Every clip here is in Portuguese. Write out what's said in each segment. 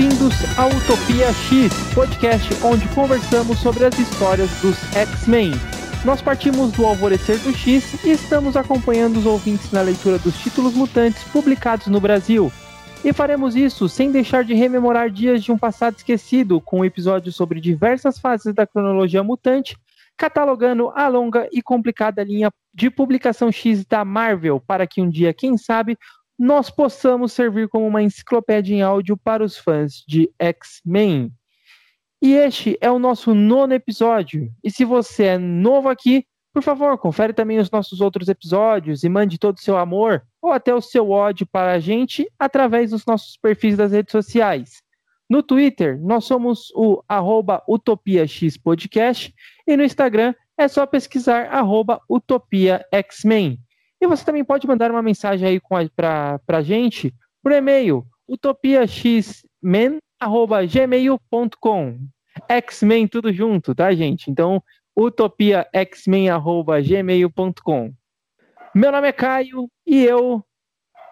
Bem-vindos ao Utopia X, podcast onde conversamos sobre as histórias dos X-Men. Nós partimos do Alvorecer do X e estamos acompanhando os ouvintes na leitura dos títulos mutantes publicados no Brasil. E faremos isso sem deixar de rememorar dias de um passado esquecido, com um episódio sobre diversas fases da cronologia mutante, catalogando a longa e complicada linha de publicação X da Marvel, para que um dia, quem sabe, nós possamos servir como uma enciclopédia em áudio para os fãs de X-Men. E este é o nosso nono episódio. E se você é novo aqui, por favor, confere também os nossos outros episódios e mande todo o seu amor ou até o seu ódio para a gente através dos nossos perfis das redes sociais. No Twitter, nós somos o UtopiaXPodcast e no Instagram é só pesquisar arroba UtopiaXmen. E você também pode mandar uma mensagem aí para a gente por e-mail utopiaxmen.gmail.com X-Men tudo junto, tá, gente? Então, utopiaxmen.gmail.com Meu nome é Caio e eu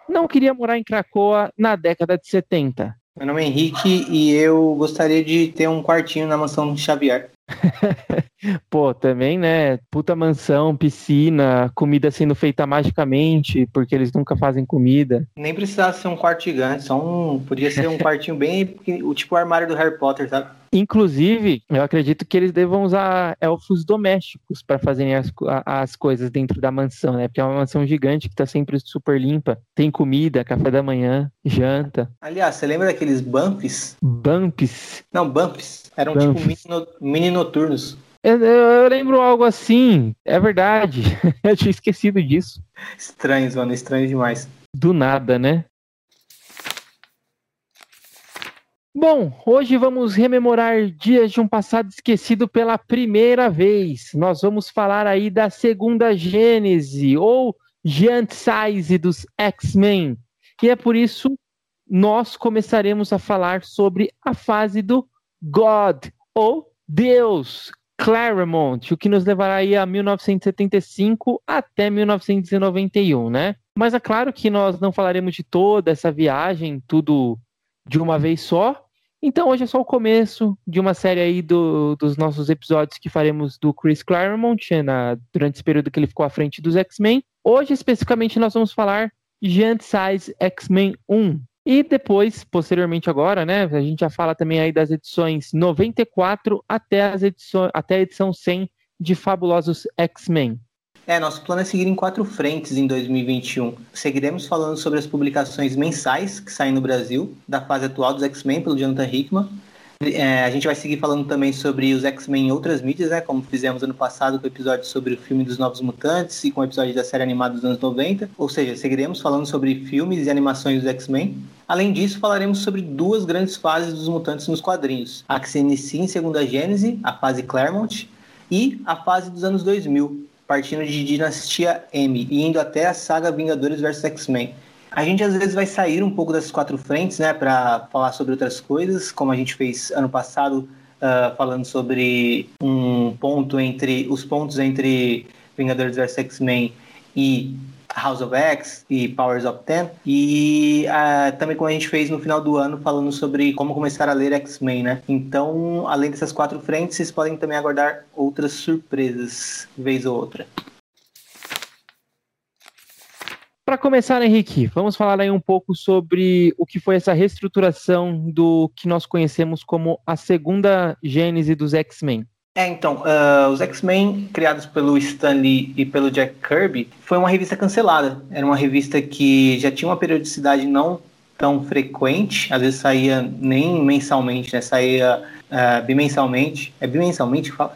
não queria morar em Cracoa na década de 70. Meu nome é Henrique e eu gostaria de ter um quartinho na mansão Xavier. Pô, também, né? Puta mansão, piscina, comida sendo feita magicamente, porque eles nunca fazem comida. Nem precisava ser um quarto gigante, só um. Podia ser um quartinho bem. o tipo o armário do Harry Potter, sabe? Inclusive, eu acredito que eles devam usar elfos domésticos para fazerem as, as coisas dentro da mansão, né? Porque é uma mansão gigante que tá sempre super limpa. Tem comida, café da manhã, janta. Aliás, você lembra daqueles bumps? Bumps? Não, bumps. Eram tipo bumps. tipo mini, mini noturnos. Eu, eu, lembro algo assim, é verdade. eu tinha esquecido disso. Estranhos, mano, estranho demais. Do nada, né? Bom, hoje vamos rememorar dias de um passado esquecido pela primeira vez. Nós vamos falar aí da segunda gênese, ou Giant Size dos X-Men. E é por isso nós começaremos a falar sobre a fase do God, ou Deus, Claremont, o que nos levará aí a 1975 até 1991, né? Mas é claro que nós não falaremos de toda essa viagem, tudo de uma vez só. Então hoje é só o começo de uma série aí do, dos nossos episódios que faremos do Chris Claremont na, durante esse período que ele ficou à frente dos X-Men. Hoje especificamente nós vamos falar Giant Size X-Men 1. E depois, posteriormente agora, né, a gente já fala também aí das edições 94 até, as edições, até a edição 100 de Fabulosos X-Men. É, nosso plano é seguir em quatro frentes em 2021. Seguiremos falando sobre as publicações mensais que saem no Brasil, da fase atual dos X-Men pelo Jonathan Hickman. É, a gente vai seguir falando também sobre os X-Men em outras mídias, né, como fizemos ano passado com o episódio sobre o filme dos Novos Mutantes e com o episódio da série animada dos anos 90. Ou seja, seguiremos falando sobre filmes e animações dos X-Men. Além disso, falaremos sobre duas grandes fases dos mutantes nos quadrinhos: a que se inicia em Segunda Gênese, a fase Claremont, e a fase dos anos 2000, partindo de Dinastia M e indo até a saga Vingadores vs X-Men. A gente às vezes vai sair um pouco dessas quatro frentes, né, para falar sobre outras coisas, como a gente fez ano passado, uh, falando sobre um ponto entre os pontos entre Vingadores vs X-Men e House of X e Powers of Ten. E uh, também como a gente fez no final do ano, falando sobre como começar a ler X-Men, né? Então, além dessas quatro frentes, vocês podem também aguardar outras surpresas, vez ou outra. Para começar, Henrique, vamos falar aí um pouco sobre o que foi essa reestruturação do que nós conhecemos como a segunda gênese dos X-Men. É, então, uh, os X-Men, criados pelo Stan Lee e pelo Jack Kirby, foi uma revista cancelada. Era uma revista que já tinha uma periodicidade não tão frequente, às vezes saía nem mensalmente, né? Saía uh, bimensalmente. É bimensalmente que fala?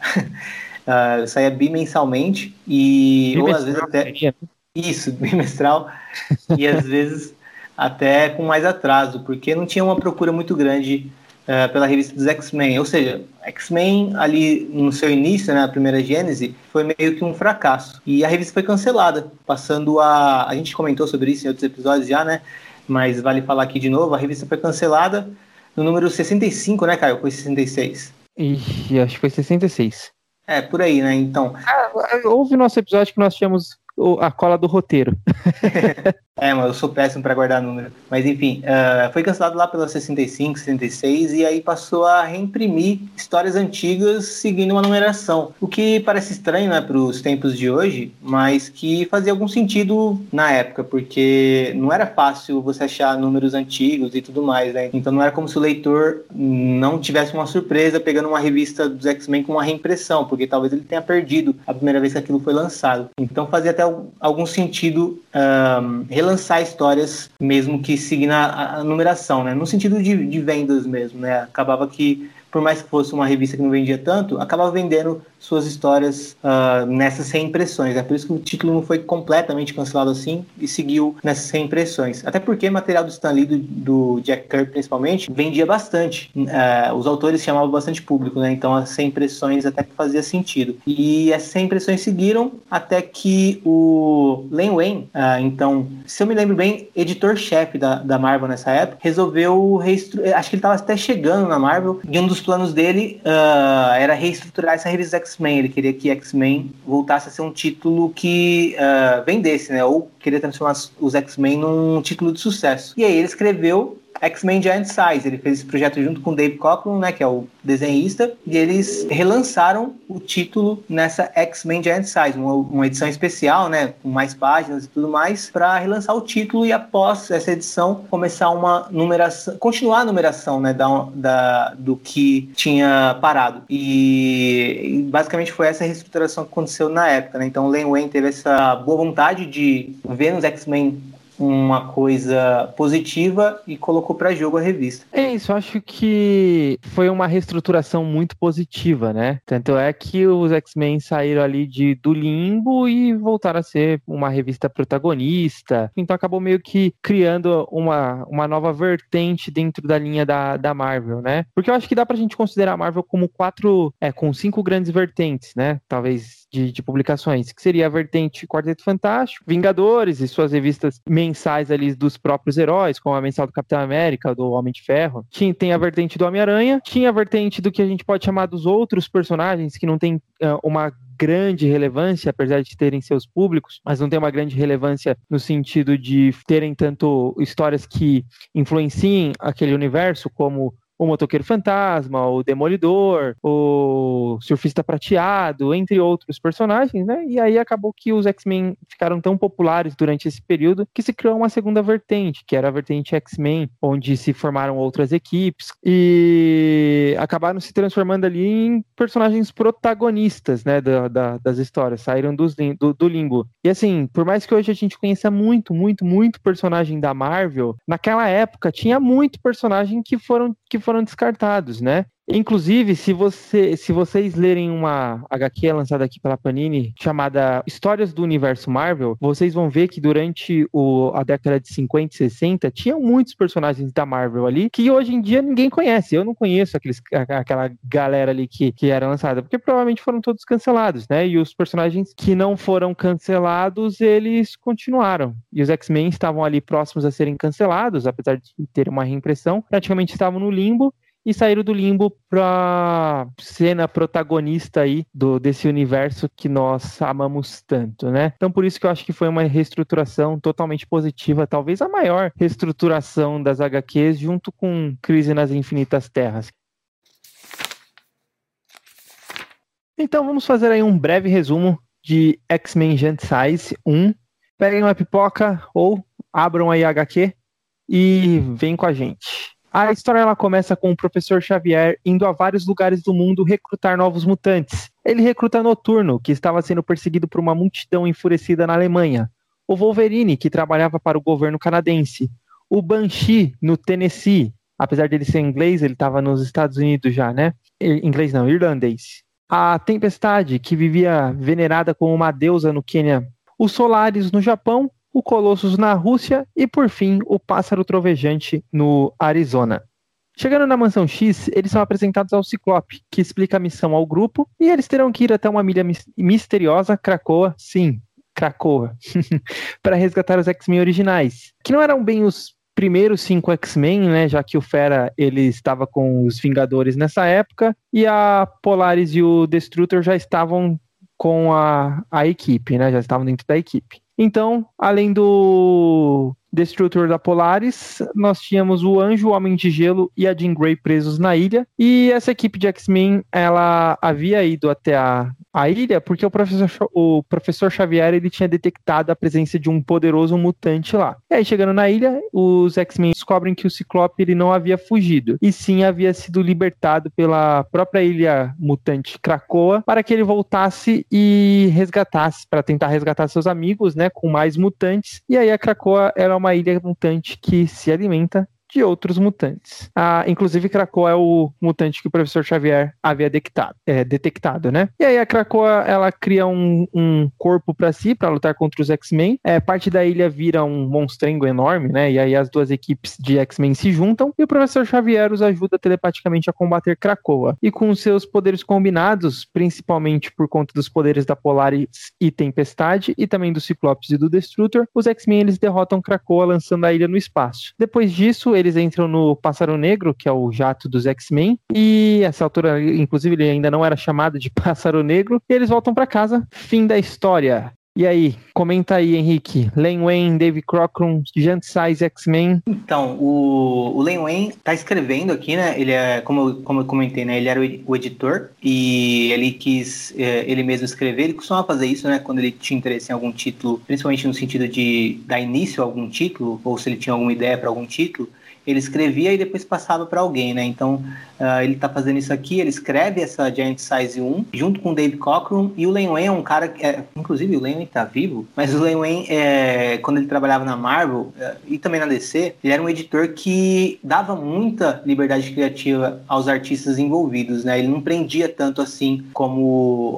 uh, saía bimensalmente e ou às vezes até isso, bimestral e às vezes até com mais atraso, porque não tinha uma procura muito grande uh, pela revista dos X-Men. Ou seja, X-Men ali no seu início, né, a primeira gênese, foi meio que um fracasso. E a revista foi cancelada, passando a... A gente comentou sobre isso em outros episódios já, né? Mas vale falar aqui de novo, a revista foi cancelada no número 65, né, Caio? Foi 66. Ixi, acho que foi 66. É, por aí, né? Então. Ah, houve nosso episódio que nós tínhamos a cola do roteiro. É, mas eu sou péssimo para guardar número. Mas enfim, uh, foi cancelado lá pela 65, 66 e aí passou a reimprimir histórias antigas seguindo uma numeração. O que parece estranho, né, para os tempos de hoje, mas que fazia algum sentido na época, porque não era fácil você achar números antigos e tudo mais, né? Então não era como se o leitor não tivesse uma surpresa pegando uma revista dos X-Men com uma reimpressão, porque talvez ele tenha perdido a primeira vez que aquilo foi lançado. Então fazia até algum sentido um, relançar histórias, mesmo que seguindo a, a numeração, né? No sentido de, de vendas mesmo, né? Acabava que por mais que fosse uma revista que não vendia tanto, acabava vendendo suas histórias uh, nessas reimpressões. É por isso que o título não foi completamente cancelado assim e seguiu nessas reimpressões. Até porque material do Stan Lee, do, do Jack Kirby principalmente, vendia bastante. Uh, os autores chamavam bastante público, né? Então as reimpressões até que fazia sentido. E essas reimpressões seguiram até que o Len Wayne, uh, então, se eu me lembro bem, editor-chefe da, da Marvel nessa época, resolveu reestruturar. Acho que ele estava até chegando na Marvel e um dos planos dele era reestruturar essa revista X-Men. Ele queria que X-Men voltasse a ser um título que uh, vendesse, né? Ou queria transformar os X-Men num título de sucesso. E aí ele escreveu X-Men Giant Size. Ele fez esse projeto junto com o Dave Cockrum, né, que é o desenhista, e eles relançaram o título nessa X-Men Giant Size, uma, uma, edição especial, né, com mais páginas e tudo mais, para relançar o título e após essa edição começar uma numeração, continuar a numeração, né, da, da do que tinha parado. E, e basicamente foi essa reestruturação que aconteceu na época, né? Então Len Wayne teve essa boa vontade de ver nos X-Men uma coisa positiva e colocou para jogo a revista. É isso, acho que foi uma reestruturação muito positiva, né? Tanto é que os X-Men saíram ali de, do limbo e voltaram a ser uma revista protagonista. Então acabou meio que criando uma, uma nova vertente dentro da linha da, da Marvel, né? Porque eu acho que dá pra gente considerar a Marvel como quatro, é, com cinco grandes vertentes, né? Talvez de, de, publicações, que seria a vertente Quarteto Fantástico, Vingadores e suas revistas mensais ali dos próprios heróis, como a mensal do Capitão América, do Homem de Ferro. Tinha, tem a vertente do Homem-Aranha, tinha a vertente do que a gente pode chamar dos outros personagens que não tem uh, uma grande relevância, apesar de terem seus públicos, mas não tem uma grande relevância no sentido de terem tanto histórias que influenciem aquele universo, como o Motoqueiro Fantasma, o Demolidor, o Surfista Prateado, entre outros personagens, né? E aí acabou que os X-Men ficaram tão populares durante esse período que se criou uma segunda vertente, que era a vertente X-Men, onde se formaram outras equipes e acabaram se transformando ali em personagens protagonistas, né, da, da, das histórias, saíram dos, do, do limbo. E assim, por mais que hoje a gente conheça muito, muito, muito personagem da Marvel, naquela época tinha muito personagem que foram que foram descartados, né? Inclusive, se, você, se vocês lerem uma HQ lançada aqui pela Panini, chamada Histórias do Universo Marvel, vocês vão ver que durante o, a década de 50 e 60 tinham muitos personagens da Marvel ali que hoje em dia ninguém conhece. Eu não conheço aqueles, aquela galera ali que, que era lançada, porque provavelmente foram todos cancelados, né? E os personagens que não foram cancelados, eles continuaram. E os X-Men estavam ali próximos a serem cancelados, apesar de ter uma reimpressão, praticamente estavam no limbo e saíram do limbo para cena protagonista aí do desse universo que nós amamos tanto, né? Então por isso que eu acho que foi uma reestruturação totalmente positiva, talvez a maior reestruturação das HQs junto com Crise nas Infinitas Terras. Então vamos fazer aí um breve resumo de X-Men Giant Size 1. Peguem uma pipoca ou abram aí a HQ e vem com a gente. A história ela começa com o professor Xavier indo a vários lugares do mundo recrutar novos mutantes. Ele recruta Noturno, que estava sendo perseguido por uma multidão enfurecida na Alemanha. O Wolverine, que trabalhava para o governo canadense. O Banshee, no Tennessee. Apesar dele ser inglês, ele estava nos Estados Unidos já, né? Inglês não, irlandês. A Tempestade, que vivia venerada como uma deusa no Quênia. Os Solares, no Japão o Colossus na Rússia e, por fim, o Pássaro Trovejante no Arizona. Chegando na Mansão X, eles são apresentados ao Ciclope, que explica a missão ao grupo, e eles terão que ir até uma milha misteriosa, Krakoa, sim, Krakoa, para resgatar os X-Men originais, que não eram bem os primeiros cinco X-Men, né, já que o Fera ele estava com os Vingadores nessa época, e a Polaris e o Destrutor já estavam com a, a equipe, né, já estavam dentro da equipe. Então, além do Destrutor da Polaris, nós tínhamos o Anjo, o Homem de Gelo e a Jean Grey presos na ilha. E essa equipe de X-Men, ela havia ido até a, a ilha porque o professor, o professor Xavier ele tinha detectado a presença de um poderoso mutante lá. E aí, chegando na ilha, os X-Men descobrem que o Ciclope ele não havia fugido, e sim havia sido libertado pela própria ilha mutante Krakoa para que ele voltasse e resgatasse, para tentar resgatar seus amigos, né, com mais mutantes. E aí a Krakoa era uma uma ilha mutante que se alimenta de outros mutantes. Ah, inclusive, Krakoa é o mutante que o professor Xavier havia detectado, é, detectado né? E aí a Krakoa, ela cria um, um corpo para si, para lutar contra os X-Men. É, parte da ilha vira um monstrengo enorme, né? E aí as duas equipes de X-Men se juntam e o professor Xavier os ajuda telepaticamente a combater Krakoa. E com seus poderes combinados, principalmente por conta dos poderes da Polaris e Tempestade e também do Ciclopes e do Destrutor, os X-Men eles derrotam Krakoa lançando a ilha no espaço. Depois disso, eles entram no Pássaro Negro, que é o jato dos X-Men, e essa altura, inclusive, ele ainda não era chamado de Pássaro Negro, e eles voltam para casa. Fim da história. E aí, comenta aí, Henrique. Len Wayne, Dave Crockrum, Giant Size X-Men. Então, o, o Len Wayne tá escrevendo aqui, né? Ele é, como, eu, como eu comentei, né? Ele era o, o editor e ele quis é, ele mesmo escrever. Ele costumava fazer isso, né? Quando ele tinha interesse em algum título, principalmente no sentido de dar início a algum título, ou se ele tinha alguma ideia para algum título ele escrevia e depois passava para alguém, né? Então, uh, ele está fazendo isso aqui, ele escreve essa Giant Size 1 junto com o Dave Cockrum e o Len Wayne é um cara que, é, inclusive o Len Wayne tá vivo, mas o Len Wayne, é, quando ele trabalhava na Marvel é, e também na DC, ele era um editor que dava muita liberdade criativa aos artistas envolvidos, né? Ele não prendia tanto assim como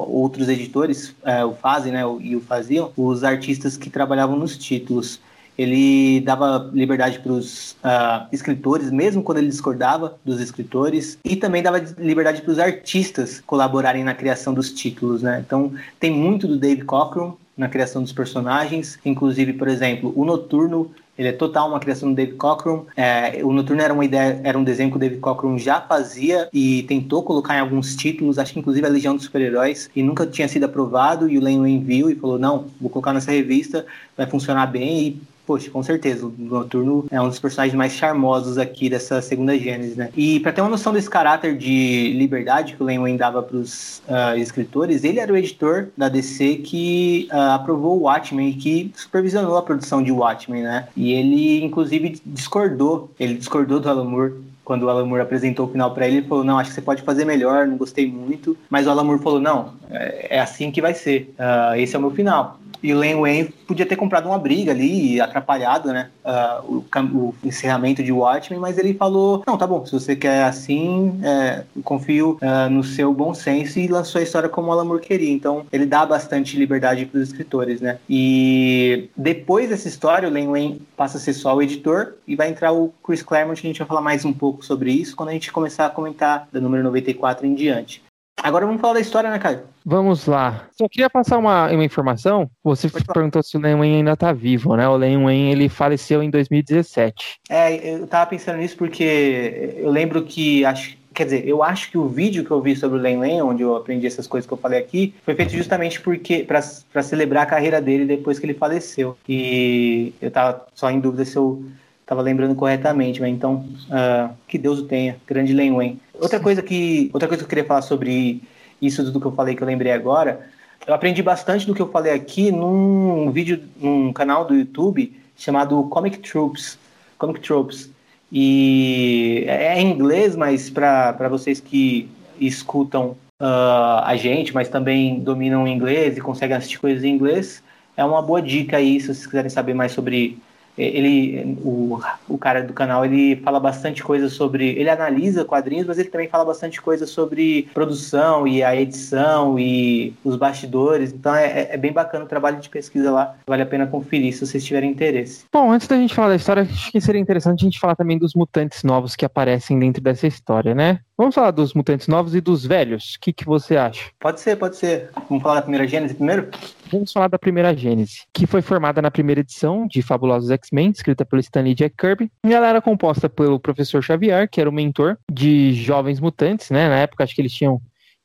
outros editores é, o fazem, né? E o faziam, os artistas que trabalhavam nos títulos ele dava liberdade para os uh, ah, escritores, mesmo quando ele discordava dos escritores, e também dava liberdade para os artistas colaborarem na criação dos títulos, né? Então tem muito do Dave Cockrum na criação dos personagens, inclusive, por exemplo, o Noturno ele é total uma criação do Dave Cockrum. É, o Noturno era uma ideia, era um desenho que o Dave Cockrum já fazia e tentou colocar em alguns títulos, acho que inclusive a Legião dos Super-Heróis, e nunca tinha sido aprovado. E o Len Wayne viu e falou: não, vou colocar nessa revista, vai funcionar bem. E Poxa, com certeza. O Noturno é um dos personagens mais charmosos aqui dessa segunda Gênesis, né? E para ter uma noção desse caráter de liberdade que o Len dava para os uh, ah, escritores, ele era o editor da DC que uh, aprovou o Watchmen e que supervisionou a produção de Watchmen, né? E ele, inclusive, discordou. Ele discordou do Alan Moore quando o Alan Moore apresentou o final para ele, ele falou: Não, acho que você pode fazer melhor, não gostei muito. Mas o Alan Moore falou: Não, é, é assim que vai ser. Uh, esse é o meu final. E o Len Wayne podia ter comprado uma briga ali, atrapalhado, né? Uh, o, o, encerramento de Watchmen, mas ele falou: Não, tá bom, se você quer assim, é, confio uh, no seu bom senso e lançou a história como o Moore queria. Então, ele dá bastante liberdade para os escritores, né? E depois dessa história, o Len Wayne passa a ser só o editor e vai entrar o Chris Claremont. A gente vai falar mais um pouco sobre isso quando a gente começar a comentar da número 94 em diante. Agora vamos falar da história, né, Caio? Vamos lá. Só queria passar uma, uma informação. Você perguntou se o Len Wayne ainda tá vivo, né? O Len Wayne, ele faleceu em 2017. É, eu tava pensando nisso porque eu lembro que, acho, quer dizer, eu acho que o vídeo que eu vi sobre o Len Wayne, onde eu aprendi essas coisas que eu falei aqui, foi feito justamente porque para celebrar a carreira dele depois que ele faleceu. E eu tava só em dúvida se eu tava lembrando corretamente, mas então uh, que Deus o tenha, grande Len Wayne. Outra coisa que outra coisa que eu queria falar sobre isso do que eu falei que eu lembrei agora, eu aprendi bastante do que eu falei aqui num vídeo num canal do YouTube chamado Comic Troops, Comic Tropes. E é em inglês, mas para vocês que escutam uh, a gente, mas também dominam inglês e conseguem assistir coisas em inglês, é uma boa dica aí se vocês quiserem saber mais sobre ele o, o cara do canal ele fala bastante coisa sobre ele analisa quadrinhos mas ele também fala bastante coisa sobre produção e a edição e os bastidores. Então é, é, é bem bacana o trabalho de pesquisa lá. Vale a pena conferir se vocês tiverem interesse. Bom antes da gente falar da história acho que seria interessante a gente falar também dos mutantes novos que aparecem dentro dessa história né Vamos falar dos mutantes novos e dos velhos. O que, que você acha? Pode ser, pode ser. Vamos falar da primeira Gênese primeiro? Vamos falar da primeira Gênese, que foi formada na primeira edição de Fabulosos X-Men, escrita pelo Stanley Jack Kirby. E ela era composta pelo professor Xavier, que era o mentor de jovens mutantes, né? Na época, acho que eles tinham,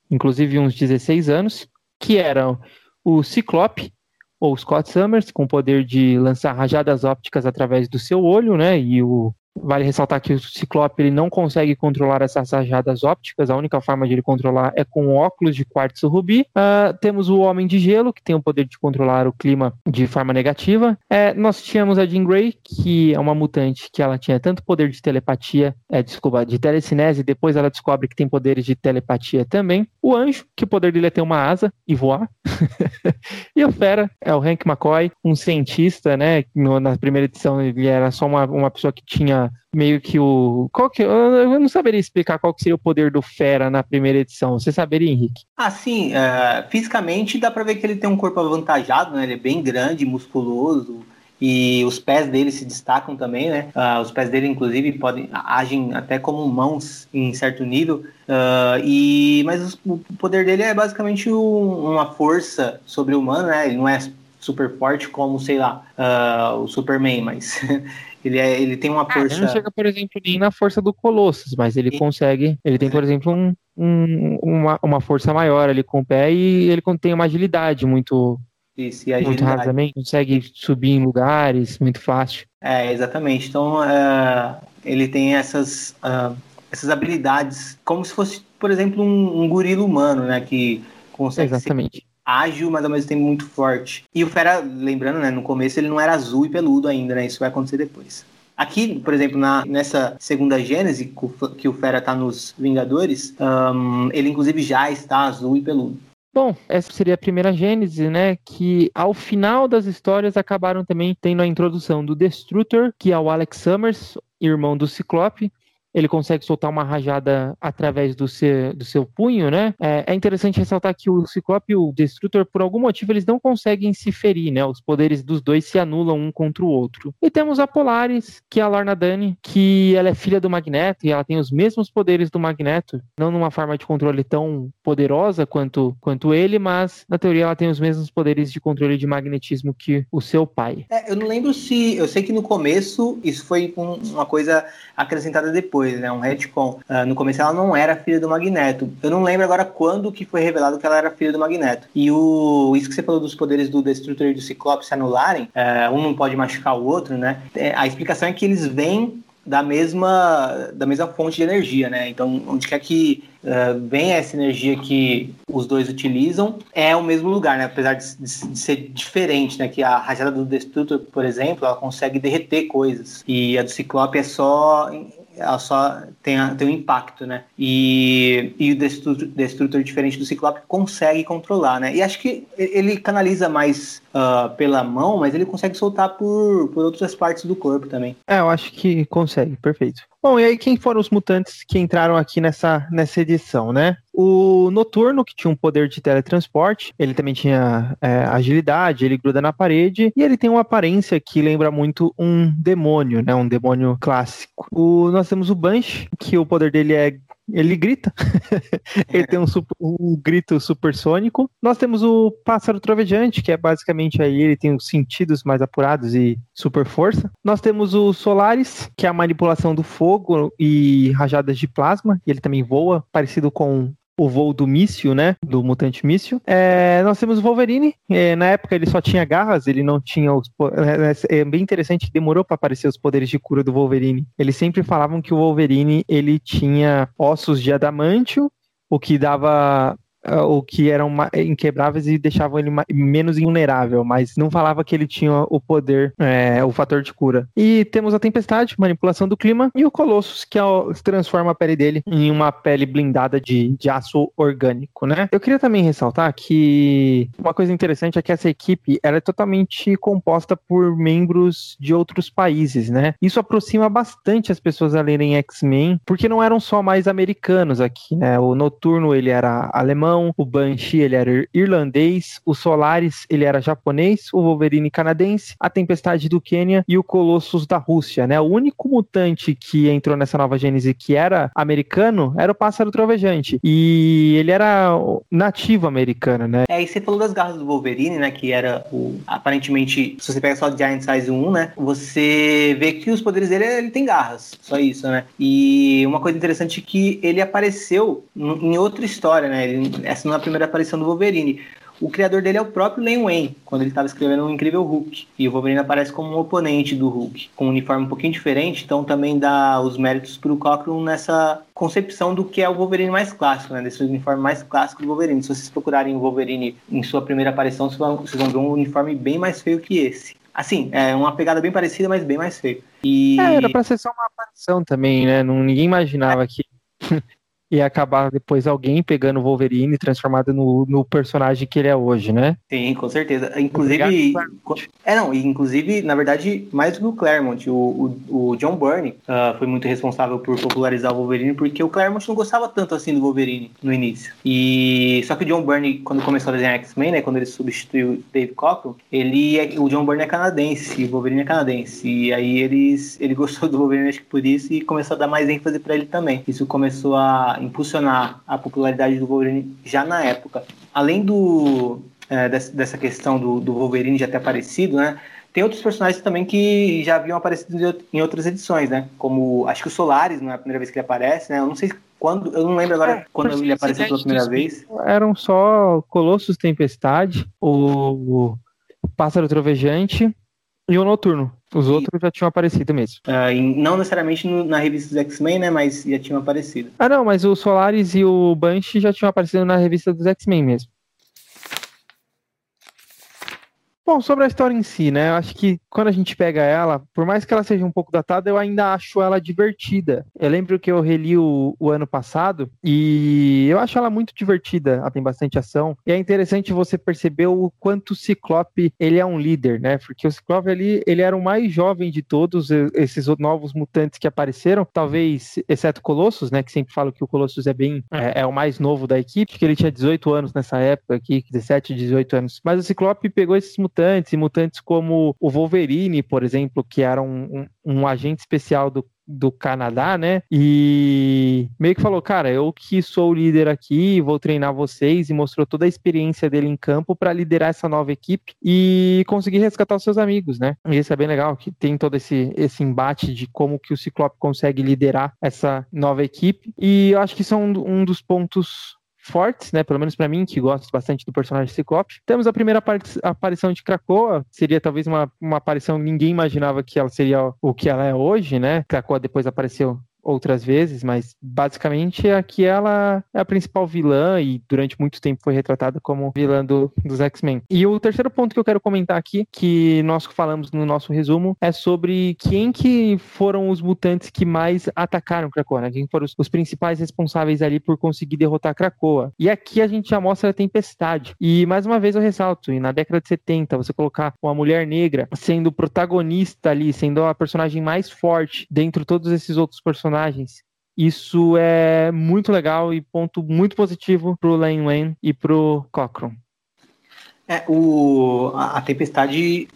inclusive, uns 16 anos, que eram o Ciclope, ou Scott Summers, com o poder de lançar rajadas ópticas através do seu olho, né? E o Vale ressaltar que o Ciclope ele não consegue controlar essas rajadas ópticas, a única forma de ele controlar é com óculos de quartzo rubi. Uh, temos o Homem de Gelo, que tem o poder de controlar o clima de forma negativa. É, nós tínhamos a Jean Grey, que é uma mutante que ela tinha tanto poder de telepatia, é, desculpa, de telecinese, depois ela descobre que tem poderes de telepatia também. O Anjo, que o poder dele é ter uma asa e voar. e o Fera é o Hank McCoy, um cientista, né? No, na primeira edição ele era só uma, uma pessoa que tinha meio que o. Qual que, eu não saberia explicar qual que seria o poder do Fera na primeira edição. Você saberia, Henrique? Ah, sim. Uh, fisicamente dá pra ver que ele tem um corpo avantajado, né? Ele é bem grande, musculoso. E os pés dele se destacam também, né? Uh, os pés dele, inclusive, podem agem até como mãos em certo nível. Uh, e mas o poder dele é basicamente um, uma força sobre-humana, né? Ele não é super forte como, sei lá, uh, o Superman, mas Ele, é, ele tem uma ah, força. Não chega, por exemplo, nem na força do Colossus, mas ele e... consegue. Ele tem, por exemplo, um, um, uma, uma força maior ali com o pé e ele tem uma agilidade muito. Isso, e agilidade. Muito rapidamente, consegue subir em lugares muito fácil. É, exatamente. Então, uh, ele tem essas, uh, essas habilidades, como se fosse, por exemplo, um, um gorila humano, né? Que consegue exatamente. Ágil, mas ao mesmo tempo muito forte. E o Fera, lembrando, né, no começo ele não era azul e peludo ainda, né? Isso vai acontecer depois. Aqui, por exemplo, na, nessa segunda gênese, que o Fera tá nos Vingadores, um, ele inclusive já está azul e peludo. Bom, essa seria a primeira Gênese, né? Que ao final das histórias acabaram também tendo a introdução do Destrutor, que é o Alex Summers, irmão do Ciclope, ele consegue soltar uma rajada através do seu, do seu punho, né? É, é, interessante ressaltar que o Ciclope e o Destrutor, por algum motivo, eles não conseguem se ferir, né? Os poderes dos dois se anulam um contra o outro. E temos a Polaris, que é a Lorna Dani, que ela é filha do Magneto e ela tem os mesmos poderes do Magneto, não numa forma de controle tão poderosa quanto, quanto ele, mas na teoria ela tem os mesmos poderes de controle de magnetismo que o seu pai. É, eu não lembro se. Eu sei que no começo isso foi um, uma coisa acrescentada depois depois, né? Um retcon. Uh, no começo ela não era filha do Magneto. Eu não lembro agora quando que foi revelado que ela era filha do Magneto. E o isso que você falou dos poderes do Destrutor e do Ciclope se anularem, uh, um não pode machucar o outro, né? É, a explicação é que eles vêm da mesma, da mesma fonte de energia, né? Então, onde quer que uh, venha essa energia que os dois utilizam, é o mesmo lugar, né? Apesar de, de, de, ser diferente, né? Que a rajada do Destrutor, por exemplo, ela consegue derreter coisas. E a do Ciclope é só ela só tem, a, tem um impacto, né? E, e o Destrutor, Destrutor, diferente do Ciclope, consegue controlar, né? E acho que ele canaliza mais uh, pela mão, mas ele consegue soltar por, por outras partes do corpo também. É, eu acho que consegue, perfeito. Bom, e aí quem foram os mutantes que entraram aqui nessa, nessa edição, né? O Noturno, que tinha um poder de teletransporte, ele também tinha é, agilidade, ele gruda na parede, e ele tem uma aparência que lembra muito um demônio, né? Um demônio clássico. O, nós temos o Banshee, que o poder dele é ele grita. ele tem um, super, um, grito supersônico. Nós temos o pássaro trovejante, que é basicamente aí ele tem os sentidos mais apurados e super força. Nós temos o Solaris, que é a manipulação do fogo e rajadas de plasma, ele também voa, parecido com o voo do míssil, né? Do mutante míssil. É, nós temos o Wolverine. É, na época ele só tinha garras, ele não tinha os. É, é bem interessante que demorou para aparecer os poderes de cura do Wolverine. Eles sempre falavam que o Wolverine ele tinha ossos de adamantio, o que dava o que eram inquebráveis e deixavam ele menos invulnerável, mas não falava que ele tinha o poder, é, o fator de cura. E temos a Tempestade, manipulação do clima, e o Colossus, que transforma a pele dele em uma pele blindada de, de aço orgânico, né? Eu queria também ressaltar que uma coisa interessante é que essa equipe ela é totalmente composta por membros de outros países, né? Isso aproxima bastante as pessoas a lerem X-Men, porque não eram só mais americanos aqui, né? O Noturno ele era alemão, alemão, o Banshee ele era irlandês, o Solaris ele era japonês, o Wolverine canadense, a Tempestade do Quênia e o Colossus da Rússia, né? O único mutante que entrou nessa nova gênese que era americano era o Pássaro Trovejante. E ele era nativo americano, né? É, e você falou das garras do Wolverine, né? Que era o. Aparentemente, se você pega só Giant Size 1, né? Você vê que os poderes dele ele tem garras. Só isso, né? E uma coisa interessante é que ele apareceu em outra história, né? Ele, essa não é a primeira aparição do Wolverine. o criador dele é o próprio Len Wayne, quando ele estava escrevendo o um Incrível Hulk. E o Wolverine aparece como um oponente do Hulk, com um uniforme um pouquinho diferente, então também dá os méritos para o Cochran nessa concepção do que é o Wolverine mais clássico, né? Desse uniforme mais clássico do Wolverine. Se vocês procurarem o Wolverine em sua primeira aparição, vocês vão, vocês vão ver um uniforme bem mais feio que esse. Assim, é uma pegada bem parecida, mas bem mais feio. E... É, era pra ser só uma aparição também, né? Não, ninguém imaginava é. que e acabar depois alguém pegando o Wolverine transformado no, no personagem que ele é hoje, né? Sim, com certeza. Inclusive. É, não, inclusive, na verdade, mais do que o Claremont, o, o, o John Byrne uh, foi muito responsável por popularizar o Wolverine, porque o Claremont não gostava tanto assim do Wolverine no início. E só que o John Byrne, quando começou a desenhar X-Men, né, quando ele substituiu o Dave Cockrum, ele é, o John Byrne é canadense, o Wolverine é canadense. E aí eles, ele gostou do Wolverine, acho que por isso, e começou a dar mais ênfase para ele também. Isso começou a impulsionar a popularidade do Wolverine já na época. Além do, é, dessa questão do, do, Wolverine já ter aparecido, né? Tem outros personagens também que já haviam aparecido em outras edições, né? Como acho que o Solaris não é a primeira vez que ele aparece, né? Eu não sei quando, eu não lembro agora é, quando ele apareceu pela primeira vez. Eram só Colossus Tempestade, o, o Pássaro Trovejante e o Noturno. Os e... outros já tinham aparecido mesmo. Uh, não necessariamente no, na revista dos X-Men, né? Mas já tinham aparecido. Ah, não, mas o Solaris e o Banshee já tinham aparecido na revista dos X-Men mesmo. Bom, sobre a história em si, né? Eu acho que quando a gente pega ela, por mais que ela seja um pouco datada, eu ainda acho ela divertida. Eu lembro que eu reli o, o ano passado e eu acho ela muito divertida. Ela tem bastante ação. E é interessante você perceber o quanto o Ciclope ele é um líder, né? Porque o Ciclope ali, ele era o mais jovem de todos esses novos mutantes que apareceram. Talvez, exceto Colossus, né? Que sempre falo que o Colossus é bem é, é o mais novo da equipe, que ele tinha 18 anos nessa época aqui, 17, 18 anos. Mas o Ciclope pegou esses mutantes mutantes, e mutantes como o Wolverine, por exemplo, que era um, um, um agente especial do do Canadá, né? E meio que falou, cara, eu que sou o líder aqui, vou treinar vocês e mostrou toda a experiência dele em campo para liderar essa nova equipe e conseguir resgatar os seus amigos, né? E isso é bem legal, que tem todo esse, esse embate de como que o Ciclope consegue liderar essa nova equipe. E eu acho que são um dos pontos fortes, né? Pelo menos para mim, que gosto bastante do personagem Ciclope. Temos a primeira aparição de Krakoa, seria talvez uma, uma aparição ninguém imaginava que ela seria o que ela é hoje, né? Krakoa depois apareceu outras vezes, mas basicamente aqui ela é a principal vilã e durante muito tempo foi retratada como vilã do, dos X-Men. E o terceiro ponto que eu quero comentar aqui, que nós falamos no nosso resumo, é sobre quem que foram os mutantes que mais atacaram Krakoa, né? Quem foram os, os principais responsáveis ali por conseguir derrotar Krakoa. E aqui a gente já mostra a tempestade. E mais uma vez eu ressalto, e na década de 70, você colocar uma mulher negra sendo protagonista ali, sendo a personagem mais forte dentro de todos esses outros personagens personagens. Isso é muito legal e ponto muito positivo pro Lane Wayne e pro Cochran. É, o, a, a Tempestade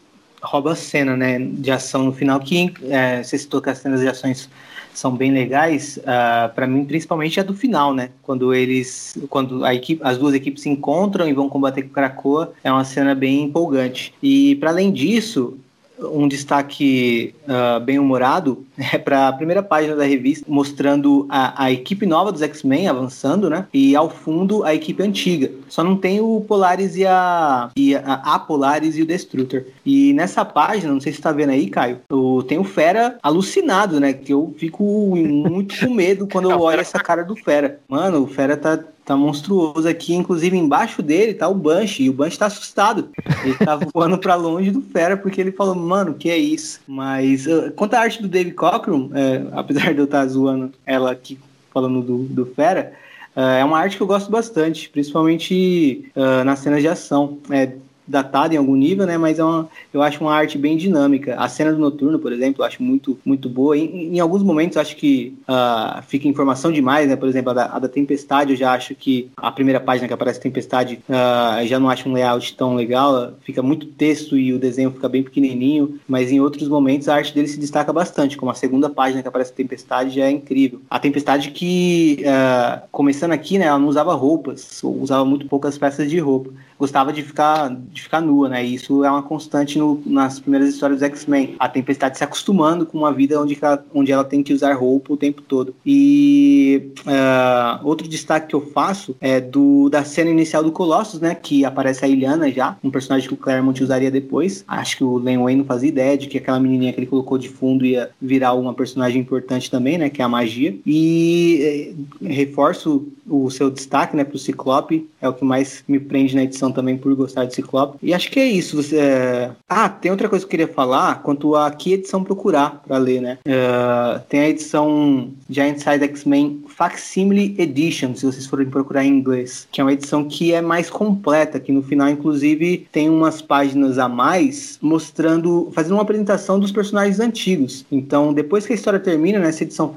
rouba a cena né, de ação no final, que é, você citou que as cenas de ações são bem legais, uh, ah, para mim principalmente é do final, né? Quando eles, quando a equipe, as duas equipes se encontram e vão combater com Krakoa, é uma cena bem empolgante. E para além disso, um destaque uh, bem humorado é para a primeira página da revista, mostrando a, a equipe nova dos X-Men avançando, né? E ao fundo a equipe antiga. Só não tem o Polaris e a, e a, a Polaris e o Destructor. E nessa página, não sei se você tá vendo aí, Caio, eu tenho o Fera alucinado, né? Que eu fico muito com medo quando eu olho essa cara do Fera. Mano, o Fera tá tá monstruoso aqui. Inclusive, embaixo dele tá o Banshee. E o Banshee tá assustado. Ele tá voando pra longe do Fera, porque ele falou, mano, que é isso? Mas, uh, quanto à arte do Dave Cockrum, é, apesar de eu estar tá zoando ela aqui falando do, do Fera, uh, é uma arte que eu gosto bastante, principalmente uh, nas cenas de ação. É, datada em algum nível, né? Mas é uma, eu acho uma arte bem dinâmica. A cena do Noturno, por exemplo, eu acho muito, muito boa. Em, em alguns momentos, acho que uh, fica informação demais, né? Por exemplo, a da, a da, Tempestade, eu já acho que a primeira página que aparece Tempestade, uh, já não acho um layout tão legal. Fica muito texto e o desenho fica bem pequenininho. Mas em outros momentos, a arte dele se destaca bastante. Como a segunda página que aparece Tempestade já é incrível. A Tempestade que, uh, começando aqui, né? Ela não usava roupas, usava muito poucas peças de roupa. Gostava de ficar de ficar nua, né? E isso é uma constante no, nas primeiras histórias dos X-Men. A Tempestade se acostumando com uma vida onde ela, onde ela tem que usar roupa o tempo todo. E uh, outro destaque que eu faço é do da cena inicial do Colossus, né? Que aparece a Iliana já, um personagem que o Claremont usaria depois. Acho que o Len Wayne não fazia ideia de que aquela menininha que ele colocou de fundo ia virar uma personagem importante também, né? Que é a magia. E é, reforço o seu destaque, né? Pro Ciclope. É o que mais me prende na edição também por gostar de Ciclope. E acho que é isso. Você... É, ah, tem outra coisa que eu queria falar quanto a que edição procurar para ler, né? Uh, tem a edição Giant Size X-Men Facsimile Edition, se vocês forem procurar em inglês, que é uma edição que é mais completa, que no final, inclusive, tem umas páginas a mais mostrando, fazendo uma apresentação dos personagens antigos. Então, depois que a história termina, nessa edição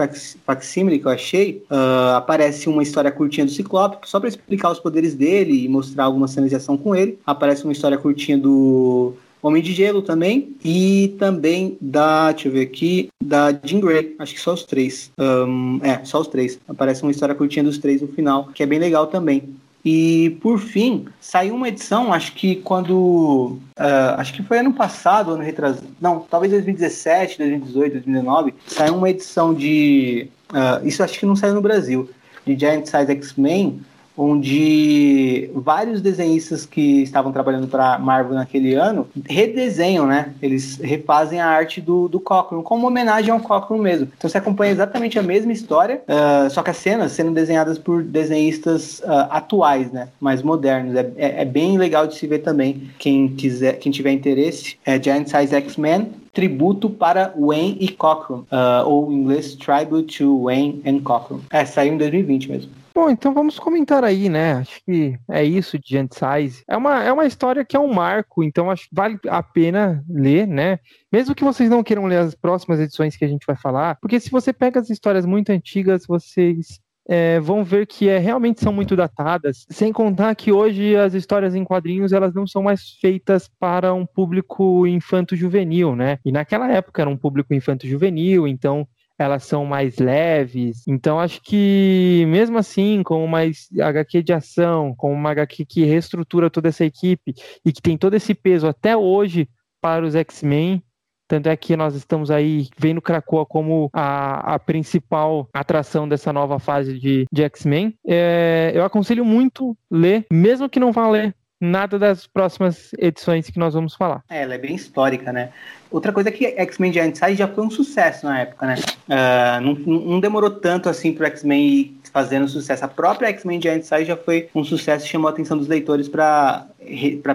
Facsimile que eu achei, uh, aparece uma história curtinha do Ciclope, só para explicar os poderes dele e mostrar algumas cenas de ação com ele. Aparece uma história curtinha do Homem de Gelo também, e também da, deixa eu ver aqui, da Jean Grey, acho que só os três. Um, é, só os três. Aparece uma história curtinha dos três no final, que é bem legal também. E por fim, saiu uma edição, acho que quando. Uh, acho que foi ano passado, ano retrasado. Não, talvez 2017, 2018, 2019. Saiu uma edição de. Uh, isso acho que não saiu no Brasil. De Giant Size X-Men, onde vários desenhistas que estavam trabalhando para Marvel naquele ano redesenham, né? Eles refazem a arte do, do Cochran, como homenagem ao Cochran mesmo. Então você acompanha exatamente a mesma história, uh, só que as cenas sendo desenhadas por desenhistas uh, atuais, né? Mais modernos. É, é, é, bem legal de se ver também. Quem quiser, quem tiver interesse, é Giant Size X-Men tributo para Wayne e Cochran, uh, ou em inglês Tribute to Wayne and Cochran. É, saiu em 2020 mesmo. Bom, então vamos comentar aí, né? Acho que é isso de Size. É uma, é uma história que é um marco, então acho que vale a pena ler, né? Mesmo que vocês não queiram ler as próximas edições que a gente vai falar, porque se você pega as histórias muito antigas, vocês é, vão ver que é, realmente são muito datadas, sem contar que hoje as histórias em quadrinhos elas não são mais feitas para um público infanto-juvenil, né? E naquela época era um público infanto-juvenil, então elas são mais leves. Então acho que mesmo assim, com uma HQ de ação, com uma HQ que reestrutura toda essa equipe e que tem todo esse peso até hoje para os X-Men, tanto é que nós estamos aí vendo Krakoa como a, a principal atração dessa nova fase de, de X-Men. É, eu aconselho muito ler, mesmo que não vá ler nada das próximas edições que nós vamos falar. É, ela é bem histórica, né? Outra coisa é que X-Men Giant Size já foi um sucesso na época, né? Uh, não, não, demorou tanto assim pro X-Men ir fazendo sucesso. A própria X-Men Giant Size já foi um sucesso chamou a atenção dos leitores para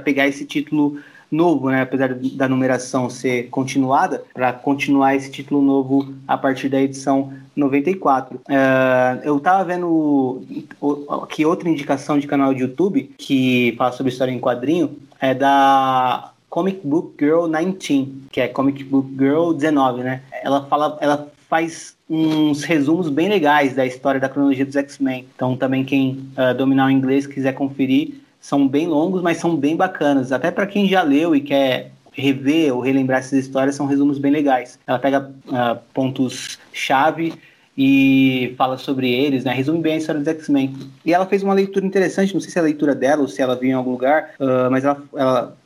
pegar esse título novo, né? Apesar da numeração ser continuada, para continuar esse título novo a partir da edição 94. Uh, é, eu tava vendo aqui outra indicação de canal de YouTube que fala sobre história em quadrinho, é da Comic Book Girl 19, que é Comic Book Girl 19, né? Ela fala, ela faz uns resumos bem legais da história da cronologia dos X-Men. Então também quem uh, dominar o inglês quiser conferir, são bem longos, mas são bem bacanas. Até para quem já leu e quer rever ou relembrar essas histórias, são resumos bem legais. Ela pega uh, pontos-chave e fala sobre eles, né? Resume bem a história dos X-Men. E ela fez uma leitura interessante, não sei se é a leitura dela ou se ela viu em algum lugar, uh, mas ela, ela,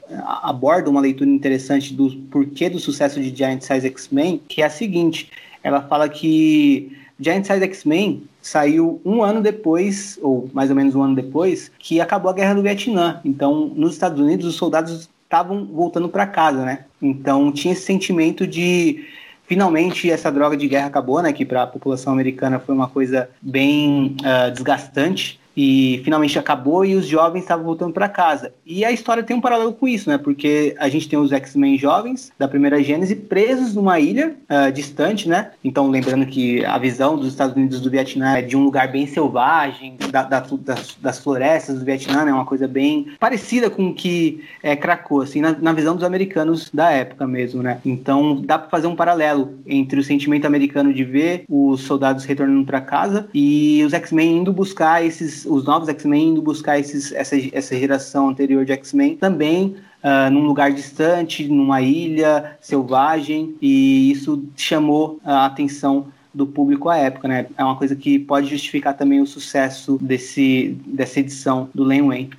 aborda uma leitura interessante do porquê do sucesso de Giant Size X-Men, que é a seguinte: ela fala que Giant Size X-Men saiu um ano depois, ou mais ou menos um ano depois, que acabou a guerra do Vietnã. Então, nos Estados Unidos, os soldados estavam voltando para casa, né? Então, tinha esse sentimento de finalmente essa droga de guerra acabou, né? Que para a população americana foi uma coisa bem uh, desgastante e finalmente acabou e os jovens estavam voltando para casa. E a história tem um paralelo com isso, né? Porque a gente tem os X-Men jovens da primeira Gênese presos numa ilha uh, distante, né? Então, lembrando que a visão dos Estados Unidos do Vietnã é de um lugar bem selvagem, da, da, das, das, florestas do Vietnã, né? Uma coisa bem parecida com o que é Krakow, assim, na, na visão dos americanos da época mesmo, né? Então, dá para fazer um paralelo entre o sentimento americano de ver os soldados retornando para casa e os X-Men indo buscar esses os novos X-Men indo buscar esses, essa, essa geração anterior de X-Men também uh, num lugar distante, numa ilha selvagem, e isso chamou a atenção do público à época, né? É uma coisa que pode justificar também o sucesso desse, dessa edição do Len Wayne.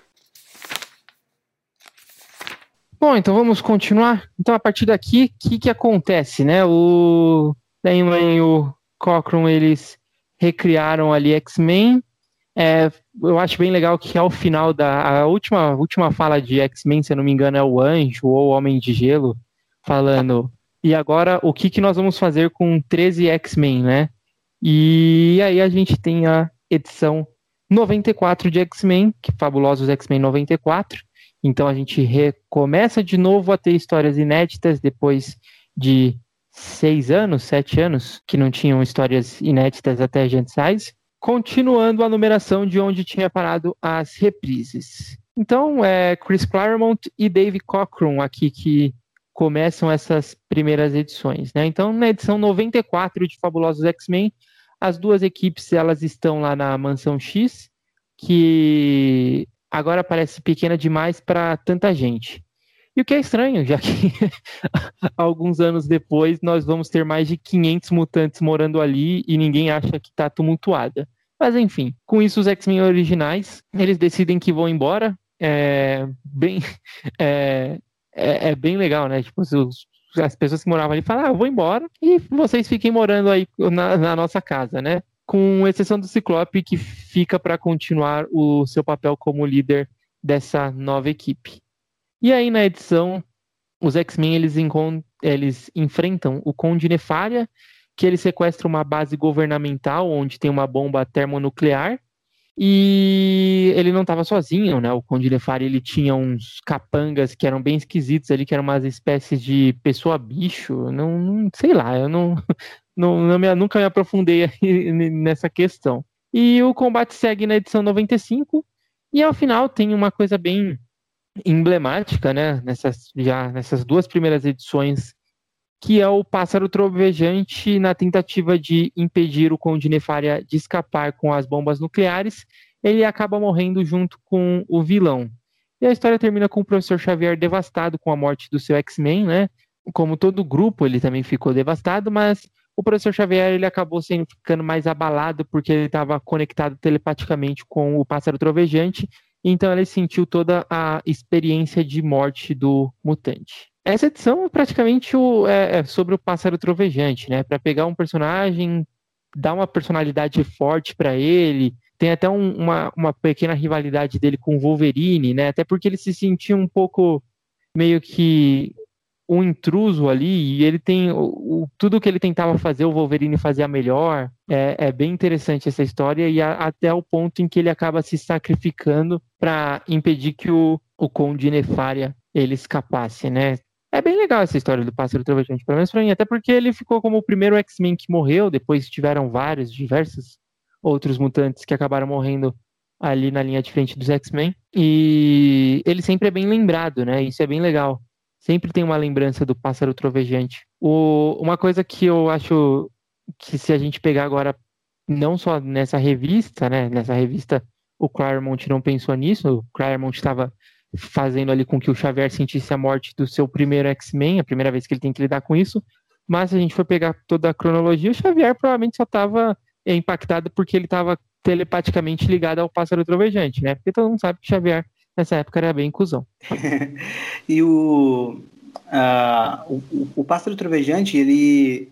Bom, então vamos continuar. Então, a partir daqui, o que, que acontece, né? O Len Wayne e o Cochran, eles recriaram ali X-Men, É, eu acho bem legal que ao final da última, última fala de X-Men, se eu não me engano, é o Anjo ou o Homem de Gelo, falando. E agora, o que, que nós vamos fazer com 13 X-Men, né? E aí a gente tem a edição 94 de X-Men, que fabulosos X-Men 94. Então a gente recomeça de novo a ter histórias inéditas depois de seis anos, sete anos, que não tinham histórias inéditas até Gent Size. Continuando a numeração de onde tinha parado as reprises. Então, é Chris Claremont e Dave Cockrum aqui que começam essas primeiras edições. Né? Então, na edição 94 de Fabulosos X-Men, as duas equipes elas estão lá na Mansão X, que agora parece pequena demais para tanta gente. E o que é estranho, já que alguns anos depois nós vamos ter mais de 500 mutantes morando ali e ninguém acha que está tumultuada. Mas enfim, com isso os X-Men originais, eles decidem que vão embora. É bem, é, é, é bem legal, né? Tipo, os, as pessoas que moravam ali falam, ah, eu vou embora e vocês fiquem morando aí na, na nossa casa, né? Com exceção do Ciclope, que fica para continuar o seu papel como líder dessa nova equipe. E aí, na edição, os X-Men eles, eles enfrentam o Conde Nefária, que ele sequestra uma base governamental onde tem uma bomba termonuclear e ele não estava sozinho, né? O Conde Nefari, ele tinha uns capangas que eram bem esquisitos ali, que eram umas espécies de pessoa-bicho. Não, não, sei lá, eu não, não, não me, nunca me aprofundei nessa questão. E o combate segue na edição 95, e ao final tem uma coisa bem emblemática, né? Nessas, já nessas duas primeiras edições que é o pássaro trovejante na tentativa de impedir o Conde Nefária de escapar com as bombas nucleares, ele acaba morrendo junto com o vilão. E a história termina com o professor Xavier devastado com a morte do seu X-Men, né? Como todo grupo, ele também ficou devastado, mas o professor Xavier ele acabou sendo ficando mais abalado porque ele estava conectado telepaticamente com o pássaro trovejante, então ele sentiu toda a experiência de morte do mutante. Essa edição é praticamente o, é, é sobre o pássaro trovejante, né? Para pegar um personagem, dar uma personalidade forte para ele. Tem até um, uma, uma pequena rivalidade dele com o Wolverine, né? Até porque ele se sentia um pouco meio que um intruso ali e ele tem o, o, tudo que ele tentava fazer o Wolverine fazia melhor é, é bem interessante essa história e a, até o ponto em que ele acaba se sacrificando para impedir que o, o Conde Nefária ele escapasse, né? É bem legal essa história do Pássaro Trovejante, pelo menos pra mim, até porque ele ficou como o primeiro X-Men que morreu, depois tiveram vários, diversos outros mutantes que acabaram morrendo ali na linha de frente dos X-Men. E ele sempre é bem lembrado, né? Isso é bem legal. Sempre tem uma lembrança do Pássaro Trovejante. O, uma coisa que eu acho que se a gente pegar agora, não só nessa revista, né? Nessa revista o Claremont não pensou nisso, o Claremont estava fazendo ali com que o Xavier sentisse a morte do seu primeiro X-Men, a primeira vez que ele tem que lidar com isso. Mas se a gente for pegar toda a cronologia, o Xavier provavelmente só estava é, impactado porque ele estava telepaticamente ligado ao pássaro trovejante, né? Porque todo mundo sabe que o Xavier nessa época era bem cuzão. e o, uh, o, o pássaro trovejante, ele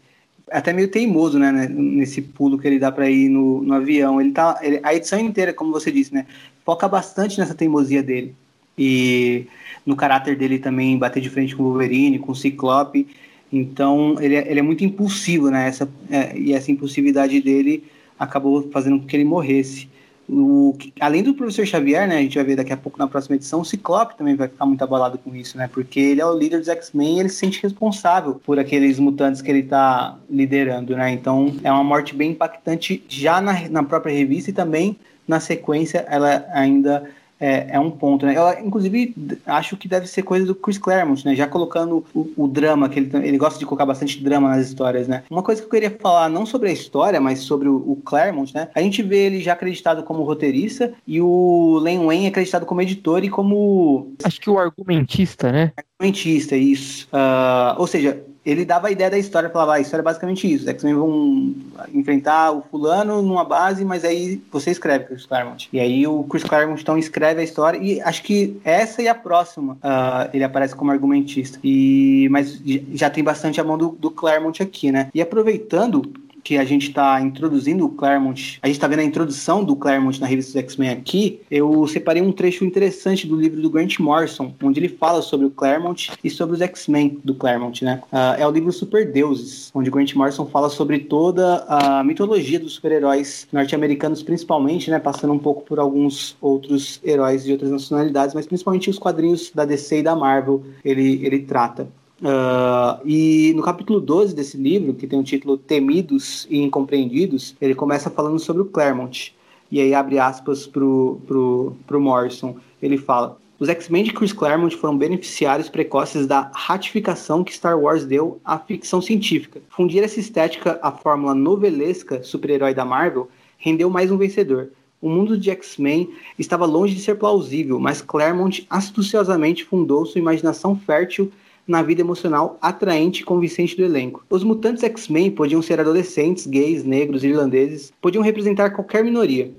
é até meio teimoso, né, nesse pulo que ele dá para ir no, no avião. Ele tá, ele, a edição inteira, como você disse, né, foca bastante nessa teimosia dele e no caráter dele também bater de frente com o Wolverine, com o Ciclope. Então ele é, ele é muito impulsivo, né? Essa, é, e essa impulsividade dele acabou fazendo com que ele morresse. O, além do professor Xavier, né, a gente vai ver daqui a pouco na próxima edição, o Ciclope também vai ficar muito abalado com isso, né? Porque ele é o líder dos X-Men e ele se sente responsável por aqueles mutantes que ele está liderando, né? Então é uma morte bem impactante já na, na própria revista e também na sequência ela ainda é, é um ponto, né? Eu, inclusive, acho que deve ser coisa do Chris Claremont, né? Já colocando o, o, drama, que ele, ele gosta de colocar bastante drama nas histórias, né? Uma coisa que eu queria falar, não sobre a história, mas sobre o, o Claremont, né? A gente vê ele já acreditado como roteirista e o Len Wayne acreditado como editor e como... Acho que o argumentista, né? Argumentista, isso. Uh, ou seja, ele dava a ideia da história, falava, ah, a história é basicamente isso, X-Men vão enfrentar o fulano numa base, mas aí você escreve, Chris Claremont. E aí o Chris Claremont então escreve a história, e acho que essa e a próxima uh, ele aparece como argumentista. E, mas já tem bastante a mão do, do Claremont aqui, né? E aproveitando que a gente está introduzindo o Claremont, a gente está vendo a introdução do Claremont na revista X-Men aqui, eu separei um trecho interessante do livro do Grant Morrison, onde ele fala sobre o Claremont e sobre os X-Men do Claremont, né? Uh, é o livro Super Deuses, onde Grant Morrison fala sobre toda a mitologia dos super-heróis norte-americanos, principalmente, né? Passando um pouco por alguns outros heróis de outras nacionalidades, mas principalmente os quadrinhos da DC e da Marvel ele, ele trata. Uh, e no capítulo 12 desse livro, que tem o título Temidos e Incompreendidos, ele começa falando sobre o Claremont. E aí abre aspas pro, pro, pro Morrison. Ele fala: Os X-Men de Chris Claremont foram beneficiários precoces da ratificação que Star Wars deu à ficção científica. Fundir essa estética à fórmula novelesca super-herói da Marvel rendeu mais um vencedor. O mundo de X-Men estava longe de ser plausível, mas Claremont astuciosamente fundou sua imaginação fértil na vida emocional atraente e convincente do elenco. Os mutantes X-Men podiam ser adolescentes, gays, negros, irlandeses, podiam representar qualquer minoria,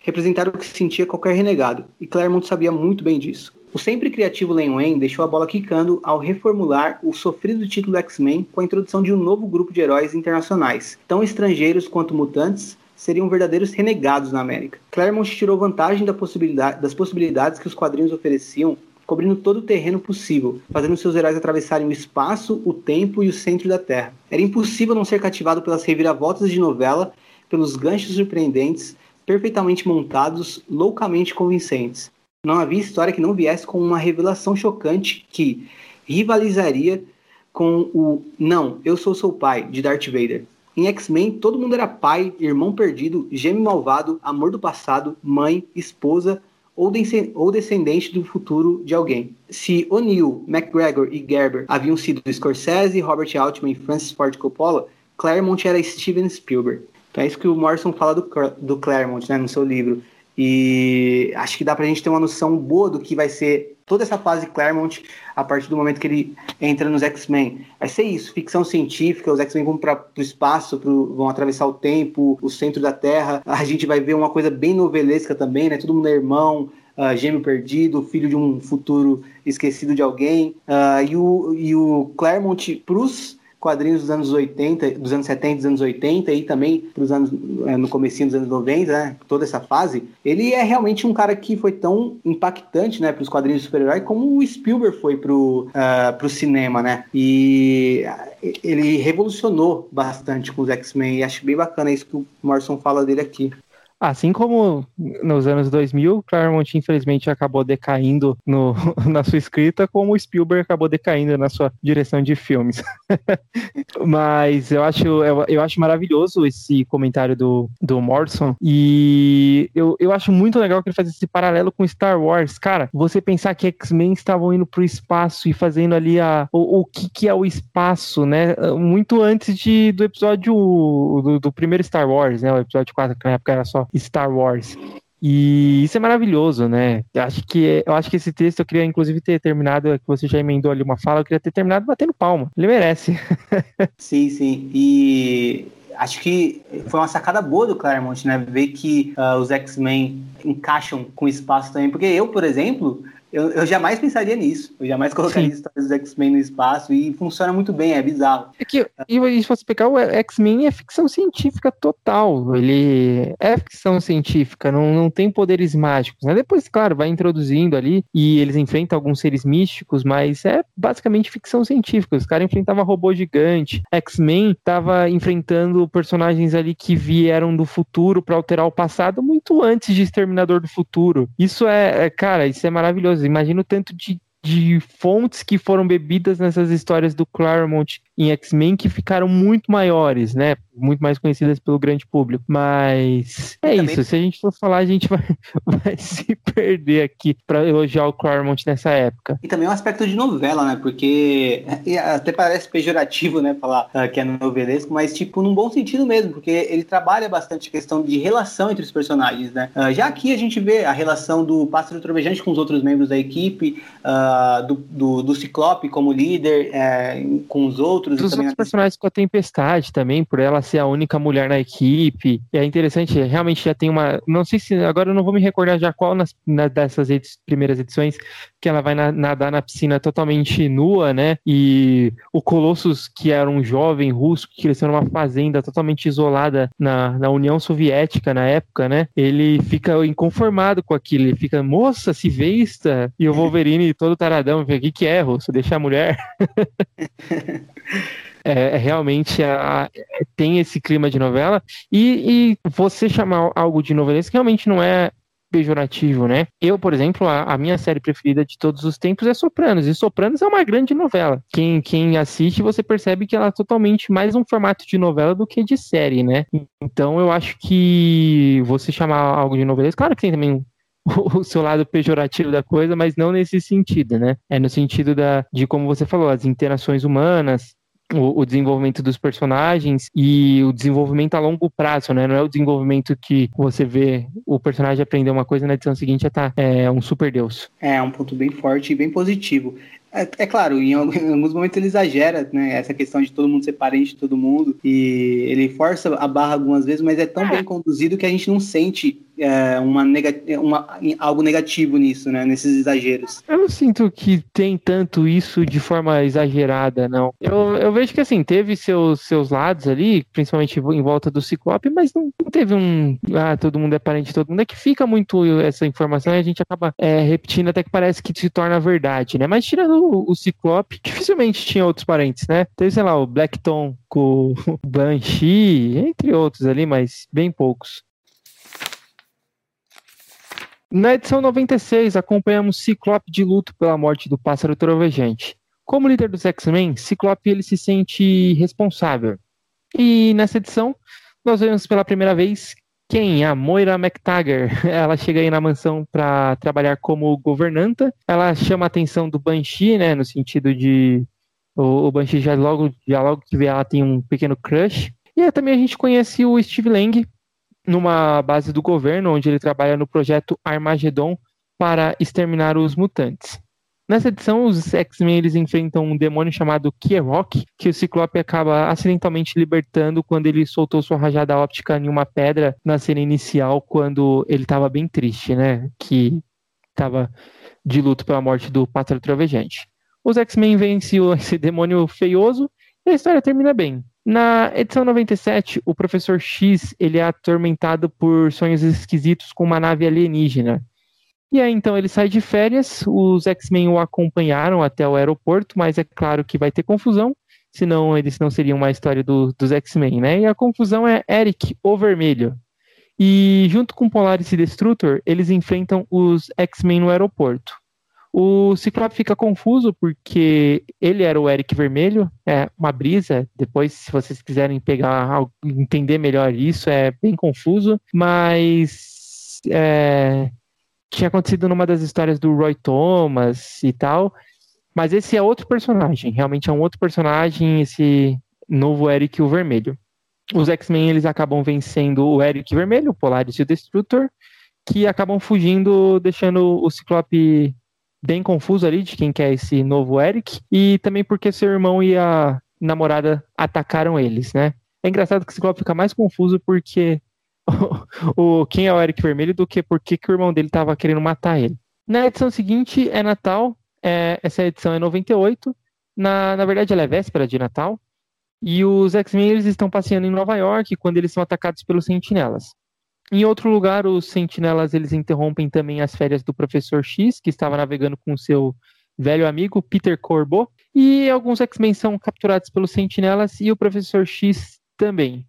representar o que sentia qualquer renegado, e Claremont sabia muito bem disso. O sempre criativo Len Wayne deixou a bola quicando ao reformular o sofrido título X-Men com a introdução de um novo grupo de heróis internacionais, tão estrangeiros quanto mutantes, seriam verdadeiros renegados na América. Claremont tirou vantagem da possibilidade, das possibilidades que os quadrinhos ofereciam cobrindo todo o terreno possível, fazendo seus heróis atravessarem o espaço, o tempo e o centro da Terra. Era impossível não ser cativado pelas reviravoltas de novela, pelos ganchos surpreendentes, perfeitamente montados, loucamente convincentes. Não havia história que não viesse com uma revelação chocante que rivalizaria com o Não, eu sou seu pai, de Darth Vader. Em X-Men, todo mundo era pai, irmão perdido, gêmeo malvado, amor do passado, mãe, esposa, ou, ou descendente do futuro de alguém. Se O'Neill, McGregor e Gerber haviam sido Scorsese, Robert Altman e Francis Ford Coppola, Claremont era Steven Spielberg. Então é isso que o Morrison fala do, do Claremont né, no seu livro. E acho que dá pra gente ter uma noção boa do que vai ser toda essa fase Claremont a partir do momento que ele entra nos X-Men. Vai ser isso, ficção científica, os X-Men vão para o espaço, pro, vão atravessar o tempo, o centro da Terra. A gente vai ver uma coisa bem novelesca também, né? Todo mundo é irmão, uh, gêmeo perdido, filho de um futuro esquecido de alguém. Uh, e, o, e o Claremont pros quadrinhos dos anos 80, dos anos 70, dos anos 80 e também pros anos, é, no comecinho dos anos 90, né, toda essa fase, ele é realmente um cara que foi tão impactante, né, pros quadrinhos de super-herói como o Spielberg foi pro, uh, cinema, né, e ele revolucionou bastante com os X-Men e acho bem bacana isso que o Morrison fala dele aqui. Assim como nos anos 2000, Claremont infelizmente acabou decaindo no, na sua escrita, como Spielberg acabou decaindo na sua direção de filmes. Mas eu acho, eu, eu, acho maravilhoso esse comentário do, do Morrison e eu, eu acho muito legal que ele faz esse paralelo com Star Wars. Cara, você pensar que X-Men estavam indo pro espaço e fazendo ali a, o, o que, que é o espaço, né? Muito antes de, do episódio do, do primeiro Star Wars, né? O episódio 4, que na época era só Star Wars. E isso é maravilhoso, né? Eu acho que, eu acho que esse texto eu queria, inclusive, ter terminado, que você já emendou ali uma fala, eu queria ter terminado batendo palma. Ele merece. sim, sim. E acho que foi uma sacada boa do Claremont, né? Ver que uh, os X-Men encaixam com espaço também. Porque eu, por exemplo, eu, eu jamais pensaria nisso. Eu jamais colocaria Sim. histórias dos X-Men no espaço e funciona muito bem, é bizarro. É que, e se você pegar o X-Men, é ficção científica total. Ele é ficção científica, não, não tem poderes mágicos. Né? Depois, claro, vai introduzindo ali e eles enfrentam alguns seres místicos, mas é basicamente ficção científica. Os caras enfrentavam robô gigante. X-Men tava enfrentando personagens ali que vieram do futuro para alterar o passado muito antes de Exterminador do Futuro. Isso é, é cara, isso é maravilhoso Imagina o tanto de, de fontes que foram bebidas nessas histórias do Claremont em X-Men que ficaram muito maiores, né? Muito mais conhecidas pelo grande público. Mas é isso. Se a gente for falar, a gente vai, vai se perder aqui para elogiar o Claremont nessa época. E também um aspecto de novela, né? Porque até parece pejorativo, né? Falar uh, que é novelesco, mas tipo, num bom sentido mesmo, porque ele trabalha bastante a questão de relação entre os personagens, né? Uh, já aqui a gente vê a relação do Pássaro Trovejante com os outros membros da equipe, uh, do, do, do, Ciclope como líder é, com os outros. Dos outros personagens com a Tempestade também, por ela ser a única mulher na equipe. É interessante, realmente já tem uma. Não sei se. Agora eu não vou me recordar já qual nas, na, dessas edi primeiras edições que ela vai na, nadar na piscina totalmente nua, né? E o Colossus, que era um jovem russo que cresceu numa fazenda totalmente isolada na, na União Soviética na época, né? Ele fica inconformado com aquilo, ele fica, moça, se vista. E o Wolverine todo taradão, o que, que é, russo? Deixa a mulher. É, é, realmente a, tem esse clima de novela e, e você chamar algo de novelesco realmente não é pejorativo, né? Eu, por exemplo, a, a, minha série preferida de todos os tempos é Sopranos, e Sopranos é uma grande novela. Quem, quem assiste, você percebe que ela é totalmente mais um formato de novela do que de série, né? Então eu acho que você chamar algo de novela, claro que tem também o seu lado pejorativo da coisa, mas não nesse sentido, né? É no sentido da, de como você falou, as interações humanas, o, desenvolvimento dos personagens e o desenvolvimento a longo prazo, né? Não é o desenvolvimento que você vê o personagem aprender uma coisa na edição seguinte já tá é, um super deus. É, um ponto bem forte e bem positivo. É, é, claro, em, alguns momentos ele exagera, né? Essa questão de todo mundo ser parente de todo mundo. E ele força a barra algumas vezes, mas é tão é. bem conduzido que a gente não sente é, uma, uma algo negativo nisso, né? Nesses exageros. Eu não sinto que tem tanto isso de forma exagerada, não. Eu, eu vejo que assim, teve seus, seus lados ali, principalmente em volta do Ciclope, mas não, não teve um. Ah, todo mundo é parente de todo mundo. É que fica muito essa informação e a gente acaba é, repetindo até que parece que se torna verdade, né? Mas tirando o, Ciclope, dificilmente tinha outros parentes, né? Teve, sei lá, o Blackton com o Banshee, entre outros ali, mas bem poucos. Na edição 96, acompanhamos Ciclope de luto pela morte do pássaro trovejante. Como líder dos X-Men, Ciclope ele se sente responsável. E nessa edição, nós vemos pela primeira vez quem? A Moira McTaggart. Ela chega aí na mansão para trabalhar como governanta. Ela chama a atenção do Banshee, né, no sentido de o, o Banshee já logo, já logo que vê ela tem um pequeno crush. E aí, também a gente conhece o Steve Lang, numa base do governo, onde ele trabalha no projeto Armageddon para exterminar os mutantes. Nessa edição, os X-Men eles enfrentam um demônio chamado Kierok, que o Ciclope acaba acidentalmente libertando quando ele soltou sua rajada óptica em uma pedra na cena inicial, quando ele estava bem triste, né? Que estava de luto pela morte do Pássaro Trovejante. Os X-Men vencem esse demônio feioso e a história termina bem. Na edição 97, o professor X ele é atormentado por sonhos esquisitos com uma nave alienígena. E aí então ele sai de férias, os X-Men o acompanharam até o aeroporto, mas é claro que vai ter confusão, senão eles não seriam uma história do, dos X-Men, né? E a confusão é Eric, o Vermelho. E junto com Polaris e Destrutor, eles enfrentam os X-Men no aeroporto. O Ciclope fica confuso porque ele era o Eric Vermelho, é uma brisa. Depois, se vocês quiserem pegar, entender melhor isso, é bem confuso, mas é, tinha acontecido numa das histórias do Roy Thomas e tal. Mas esse é outro personagem, realmente é um outro personagem, esse novo Eric o Vermelho. Os X-Men eles acabam vencendo o Eric Vermelho, o Polaris e o Destrutor, que acabam fugindo, deixando o Ciclope bem confuso ali de quem que é esse novo Eric, e também porque seu irmão e a namorada atacaram eles, né? É engraçado que o Ciclope fica mais confuso porque o, o, quem é o Eric Vermelho do que porque que o irmão dele estava querendo matar ele. Na edição seguinte é Natal, é, essa edição é 98, na, na verdade ela é véspera de Natal, e os X-Men eles estão passeando em Nova York quando eles são atacados pelos sentinelas. Em outro lugar, os sentinelas eles interrompem também as férias do professor X, que estava navegando com seu velho amigo Peter Corbo, e alguns X-Men são capturados pelos sentinelas e o professor X também.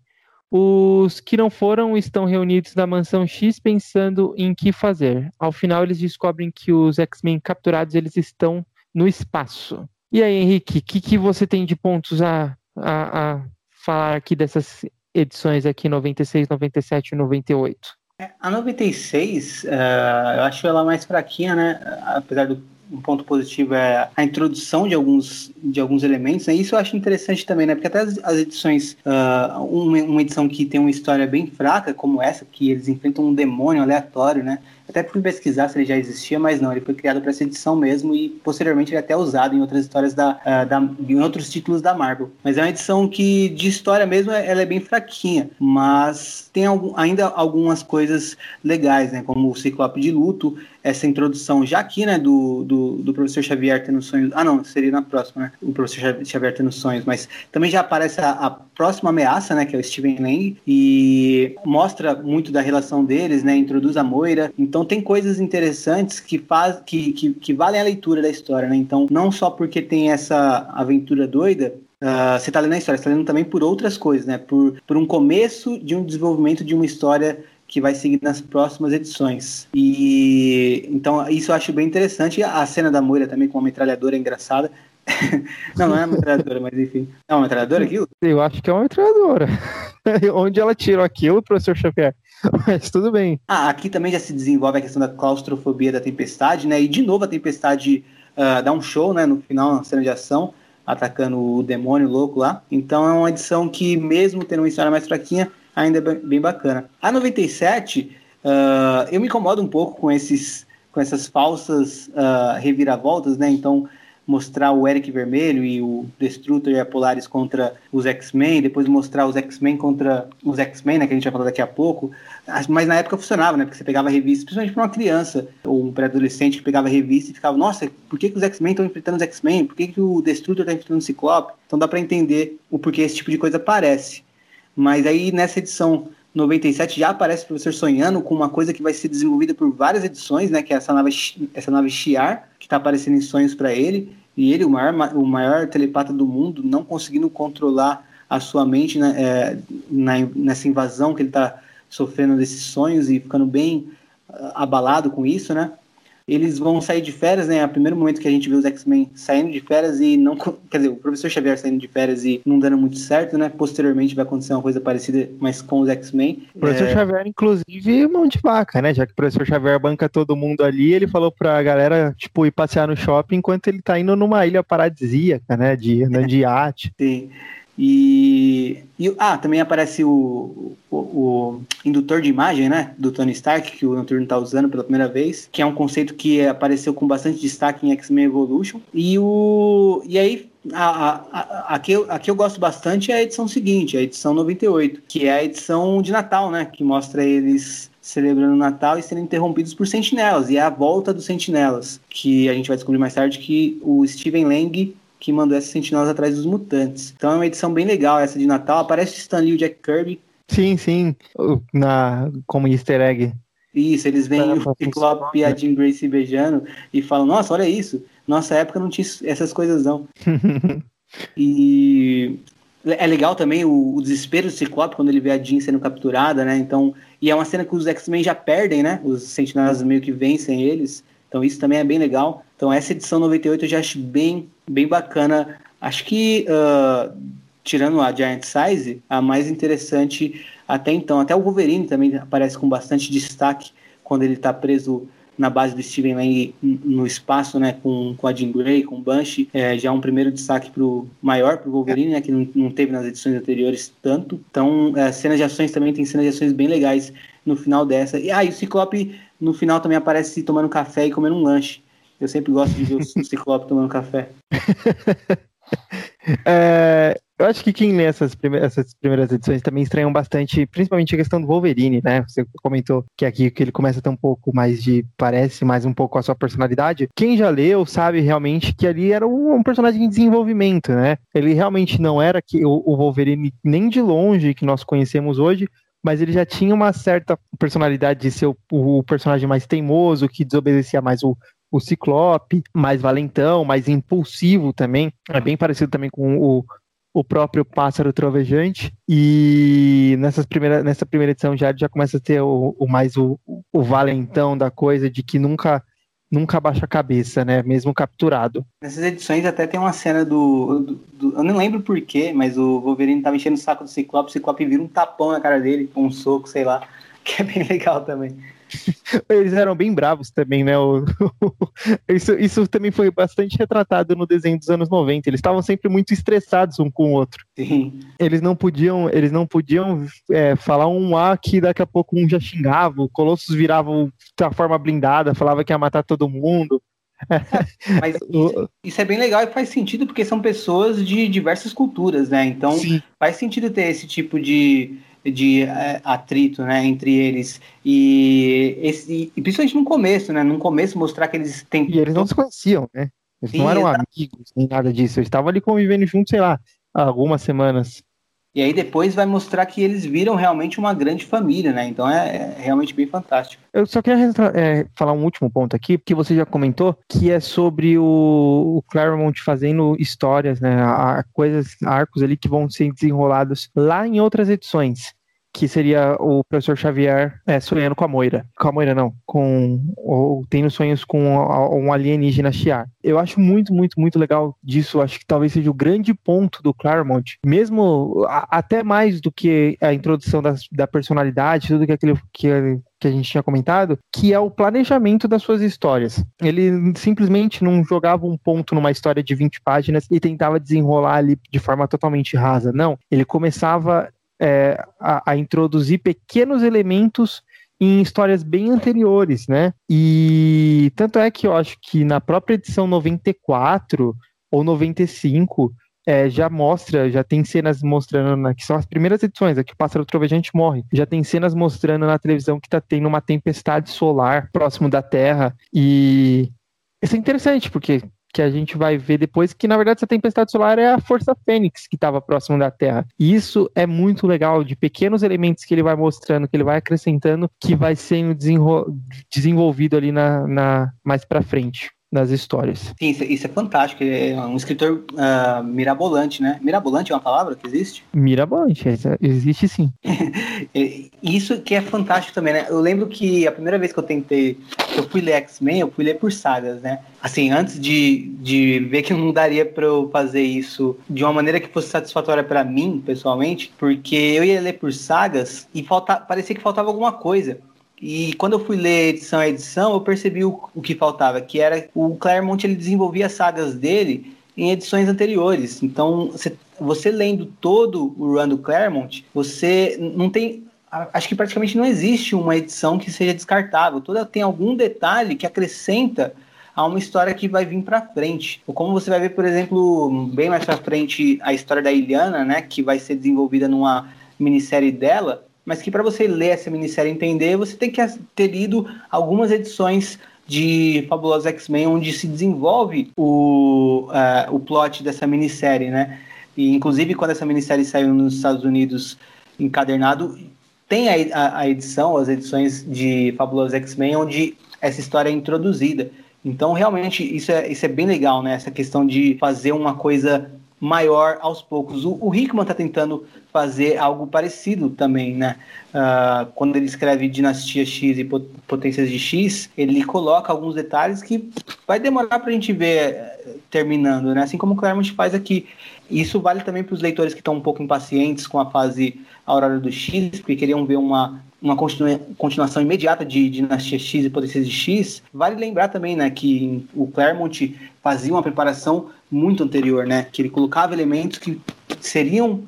Os que não foram estão reunidos na mansão X pensando em que fazer. Ao final, eles descobrem que os X-Men capturados eles estão no espaço. E aí, Henrique, o que, que você tem de pontos a, a, a falar aqui dessas edições aqui, 96, 97 e 98? É, a 96, uh, eu acho ela mais fraquinha, né? Apesar do, um ponto positivo é a introdução de alguns, de alguns elementos, né? Isso eu acho interessante também, né? Porque até as, as edições, uh, uma, uma edição que tem uma história bem fraca, como essa, que eles enfrentam um demônio aleatório, né? Até fui pesquisar se ele já existia, mas não, ele foi criado para essa edição mesmo e posteriormente ele é até usado em outras histórias da, uh, da em outros títulos da Marvel. Mas é uma edição que de história mesmo ela é bem fraquinha, mas tem algum, ainda algumas coisas legais, né? Como o Ciclope de Luto, essa introdução já aqui, né, do, do, do, professor Xavier tendo sonhos. Ah, não, seria na próxima, né? O professor Xavier tendo sonhos, mas também já aparece a, a, próxima ameaça, né, que é o Steven Lang, e mostra muito da relação deles, né? Introduz a Moira. Então tem coisas interessantes que faz que, que, que valem a leitura da história, né? Então, não só porque tem essa aventura doida, Uh, você está lendo a história, você está lendo também por outras coisas, né? Por, por um começo de um desenvolvimento de uma história que vai seguir nas próximas edições. E então isso eu acho bem interessante. A cena da Moira também com uma metralhadora é engraçada. não, não é uma metralhadora, mas enfim. É uma metralhadora aquilo? Eu acho que é uma metralhadora. Onde ela tirou aquilo, professor Xavier? Mas tudo bem. Ah, aqui também já se desenvolve a questão da claustrofobia da tempestade, né? E de novo a tempestade uh, dá um show, né? No final, na cena de ação, atacando o demônio louco lá. Então é uma edição que, mesmo tendo uma história mais fraquinha, ainda é bem bacana. A 97, uh, ah, eu me incomodo um pouco com esses com essas falsas uh, reviravoltas, né? Então, mostrar o Eric Vermelho e o Destrutor e a Polaris contra os X-Men, depois mostrar os X-Men contra os X-Men, né, que a gente vai falar daqui a pouco. Mas na época funcionava, né? Porque você pegava revista, principalmente para uma criança ou um pré-adolescente que pegava revista e ficava, nossa, por que, que os X-Men estão enfrentando os X-Men? Por que, que o Destrutor está enfrentando o Ciclope? Então dá para entender o porquê esse tipo de coisa aparece. Mas aí nessa edição 97 já aparece o professor sonhando com uma coisa que vai ser desenvolvida por várias edições, né? Que é essa nave, essa nave Shiar, que está aparecendo em sonhos para ele. E ele, o maior, o maior telepata do mundo, não conseguindo controlar a sua mente né, é, na, nessa invasão que ele está sofrendo desses sonhos e ficando bem uh, abalado com isso, né? Eles vão sair de férias, né? É o primeiro momento que a gente vê os X-Men saindo de férias e não. Quer dizer, o professor Xavier saindo de férias e não dando muito certo, né? Posteriormente vai acontecer uma coisa parecida, mas com os X-Men. O professor é... Xavier, inclusive, mão de vaca, né? Já que o professor Xavier banca todo mundo ali, ele falou pra galera, tipo, ir passear no shopping enquanto ele tá indo numa ilha paradisíaca, né? De, andando de iate. Sim. E, e, ah, também aparece o, o, o, indutor de imagem, né, do Tony Stark, que o Noturno está usando pela primeira vez, que é um conceito que apareceu com bastante destaque em X-Men Evolution. E, o, e aí, a, a, a, a, que eu, a que eu gosto bastante é a edição seguinte, a edição 98, que é a edição de Natal, né, que mostra eles celebrando o Natal e sendo interrompidos por sentinelas, e é a volta dos sentinelas, que a gente vai descobrir mais tarde que o Steven Lang que mandou essas sentinelas atrás dos mutantes. Então é uma edição bem legal essa de Natal. Aparece Stan Lee e o Jack Kirby. Sim, sim. Na, como easter egg. Isso, eles veem o Ciclope e a Jean Grace beijando e falam, nossa, olha isso. Nossa época não tinha essas coisas não. e é legal também o, o, desespero do Ciclope quando ele vê a Jean sendo capturada, né? Então, e é uma cena que os X-Men já perdem, né? Os sentinelas meio que vencem eles. Então isso também é bem legal. Então essa edição 98 eu já acho bem, bem bacana. Acho que, uh, tirando a Giant Size, a mais interessante até então. Até o Wolverine também aparece com bastante destaque quando ele está preso na base do Steven Lang no espaço, né, com, com a Jean Grey, com o Banshee, é, já um primeiro destaque pro maior pro Wolverine, né, que não, não teve nas edições anteriores tanto. Então, é, cenas de ações também tem cenas de ações bem legais no final dessa. E aí, ah, o Ciclope no final também aparece tomando café e comendo um lanche. Eu sempre gosto de ver o Ciclope tomando café. é, eu acho que quem lê essas primeiras, essas primeiras edições também estranham bastante, principalmente a questão do Wolverine, né? Você comentou que aqui que ele começa a ter um pouco mais de. parece mais um pouco a sua personalidade. Quem já leu sabe realmente que ali era um, personagem em desenvolvimento, né? Ele realmente não era que o, o Wolverine nem de longe que nós conhecemos hoje, mas ele já tinha uma certa personalidade de ser o, o personagem mais teimoso, que desobedecia mais o, o Ciclope, mais valentão, mais impulsivo também. É bem parecido também com o, o próprio Pássaro Trovejante. E nessas primeira, nessa primeira edição já, já começa a ter o, o mais o, o valentão da coisa, de que nunca nunca baixa a cabeça, né? Mesmo capturado. Nessas edições até tem uma cena do. do, do eu não lembro porquê, mas o Wolverine tava enchendo o saco do Ciclope, o Ciclope vira um tapão na cara dele, com um soco, sei lá, que é bem legal também. Eles eram bem bravos também, né? O, isso, isso também foi bastante retratado no desenho dos anos 90. Eles estavam sempre muito estressados um com o outro. Sim. Eles não podiam, eles não podiam é, falar um A que daqui a pouco um já xingava, o Colossus virava da forma blindada, falava que ia matar todo mundo. Mas isso, isso, é bem legal e faz sentido porque são pessoas de diversas culturas, né? Então Sim. faz sentido ter esse tipo de, de é, atrito né, entre eles. E, esse, e principalmente no começo, né? No começo mostrar que eles têm. E eles não se conheciam, né? Eles Sim, não eram exatamente. amigos, nem nada disso. Eles estavam ali convivendo juntos, sei lá, algumas semanas. E aí depois vai mostrar que eles viram realmente uma grande família, né? Então é, é realmente bem fantástico. Eu só queria é, falar um último ponto aqui, porque você já comentou, que é sobre o, o Claremont fazendo histórias, né? A, coisas, arcos ali que vão ser desenrolados lá em outras edições que seria o professor Xavier é, sonhando com a Moira. Com a Moira, não. Com. Ou tendo sonhos com um alienígena Shiar. Eu acho muito, muito, muito legal disso. Acho que talvez seja o grande ponto do Claremont. Mesmo a, até mais do que a introdução das, da personalidade, tudo que aquele que, que a gente tinha comentado, que é o planejamento das suas histórias. Ele simplesmente não jogava um ponto numa história de 20 páginas e tentava desenrolar ali de forma totalmente rasa. Não, ele começava é, a, a introduzir pequenos elementos em histórias bem anteriores, né? E tanto é que eu acho que na própria edição 94 ou 95 é, já mostra, já tem cenas mostrando, na, que são as primeiras edições, aqui o pássaro trovejante morre, já tem cenas mostrando na televisão que tá tendo uma tempestade solar próximo da Terra e isso é interessante, porque que a gente vai ver depois, que na verdade essa tempestade solar é a força fênix que estava próximo da Terra. E isso é muito legal, de pequenos elementos que ele vai mostrando, que ele vai acrescentando, que vai sendo desenvolvido ali na, na mais para frente das histórias. Sim, isso, é, isso, é fantástico. É um escritor uh, mirabolante, né? Mirabolante é uma palavra que existe? Mirabolante, existe sim. isso que é fantástico também, né? Eu lembro que a primeira vez que eu tentei, eu fui ler X-Men, eu fui ler por sagas, né? Assim, antes de, de ver que não daria para eu fazer isso de uma maneira que fosse satisfatória para mim, pessoalmente, porque eu ia ler por sagas e falta, parecia que faltava alguma coisa. E quando eu fui ler edição a edição, eu percebi o, o que faltava, que era o Claremont ele desenvolvia as sagas dele em edições anteriores. Então, você, você lendo todo o run do Claremont, você não tem acho que praticamente não existe uma edição que seja descartável. Toda tem algum detalhe que acrescenta a uma história que vai vir para frente. Ou como você vai ver, por exemplo, bem mais para frente a história da Iliana, né, que vai ser desenvolvida numa minissérie dela, mas que para você ler essa minissérie e entender, você tem que ter lido algumas edições de Fabulosos X-Men, onde se desenvolve o, uh, o plot dessa minissérie, né? E, inclusive, quando essa minissérie saiu nos Estados Unidos encadernado, tem a, a, edição, as edições de Fabulosos X-Men, onde essa história é introduzida. Então, realmente, isso é, isso é bem legal, né? Essa questão de fazer uma coisa maior aos poucos. O, o Hickman está tentando fazer algo parecido também, né? Uh, quando ele escreve Dinastia X e Potências de X, ele coloca alguns detalhes que vai demorar para a gente ver eh, terminando, né? Assim como o Claremont faz aqui. Isso vale também para os leitores que estão um pouco impacientes com a fase Aurora do X, porque queriam ver uma, uma continua, continuação imediata de Dinastia X e Potências de X. Vale lembrar também, né, que o Claremont fazia uma preparação muito anterior, né? Que ele colocava elementos que seriam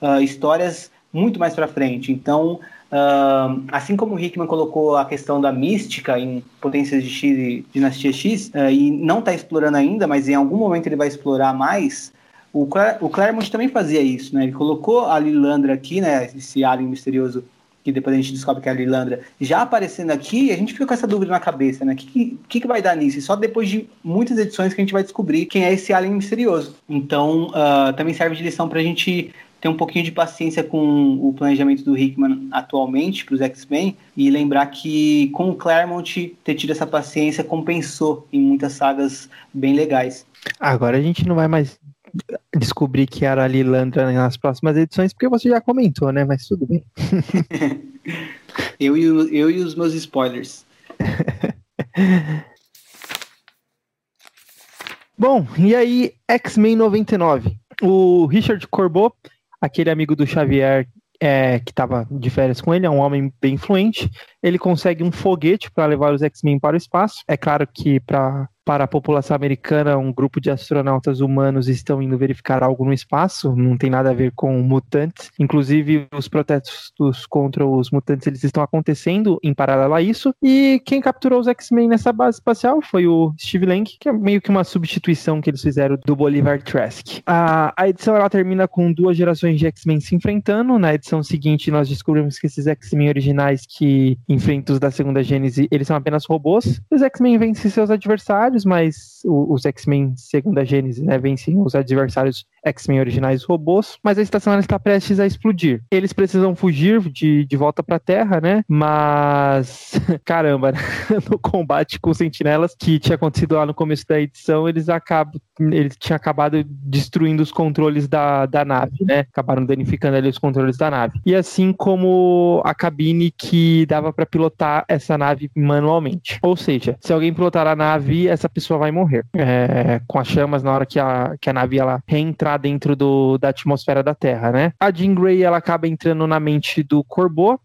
uh, histórias muito mais para frente. Então, uh, assim como o Hickman colocou a questão da mística em Potências de X e Dinastia X, uh, e não está explorando ainda, mas em algum momento ele vai explorar mais, o, o Claremont também fazia isso, né? Ele colocou a Lilandra aqui, né? Esse alien misterioso que depois a gente descobre que é a Lilandra, já aparecendo aqui, a gente fica com essa dúvida na cabeça, né? O que, que, que vai dar nisso? E só depois de muitas edições que a gente vai descobrir quem é esse alien misterioso. Então, uh, também serve de lição para a gente ter um pouquinho de paciência com o planejamento do Hickman atualmente para os X-Men e lembrar que com o Claremont ter tido essa paciência compensou em muitas sagas bem legais. Agora a gente não vai mais descobrir que era a Lilandra nas próximas edições, porque você já comentou, né? Mas tudo bem. eu, e eu e os meus spoilers. Bom, e aí, X-Men 99. O Richard Corbeau, aquele amigo do Xavier é, que estava de férias com ele, é um homem bem influente. Ele consegue um foguete para levar os X-Men para o espaço. É claro que para para a população americana, um grupo de astronautas humanos estão indo verificar algo no espaço, não tem nada a ver com mutantes. Inclusive, os protestos contra os mutantes eles estão acontecendo em paralelo a isso. E quem capturou os X-Men nessa base espacial foi o Steve Lang, que é meio que uma substituição que eles fizeram do Bolivar Trask. A, a edição ela termina com duas gerações de X-Men se enfrentando. Na edição seguinte, nós descobrimos que esses X-Men originais que enfrentam os da segunda Gênese, eles são apenas robôs. Os X-Men vencem seus adversários adversários, mas os X-Men, segundo a Gênesis, né, vencem os adversários X-Men originais robôs, mas a estação ela está prestes a explodir. Eles precisam fugir de, de volta para a Terra, né? Mas, caramba, no combate com os sentinelas que tinha acontecido lá no começo da edição, eles acabam, eles tinham acabado destruindo os controles da, da nave, né? Acabaram danificando ali os controles da nave. E assim como a cabine que dava para pilotar essa nave manualmente. Ou seja, se alguém pilotar a nave, essa pessoa vai morrer. É, com as chamas na hora que a, que a nave ela reentrar dentro do, da atmosfera da Terra, né? A Jean Grey ela acaba entrando na mente do Corbo,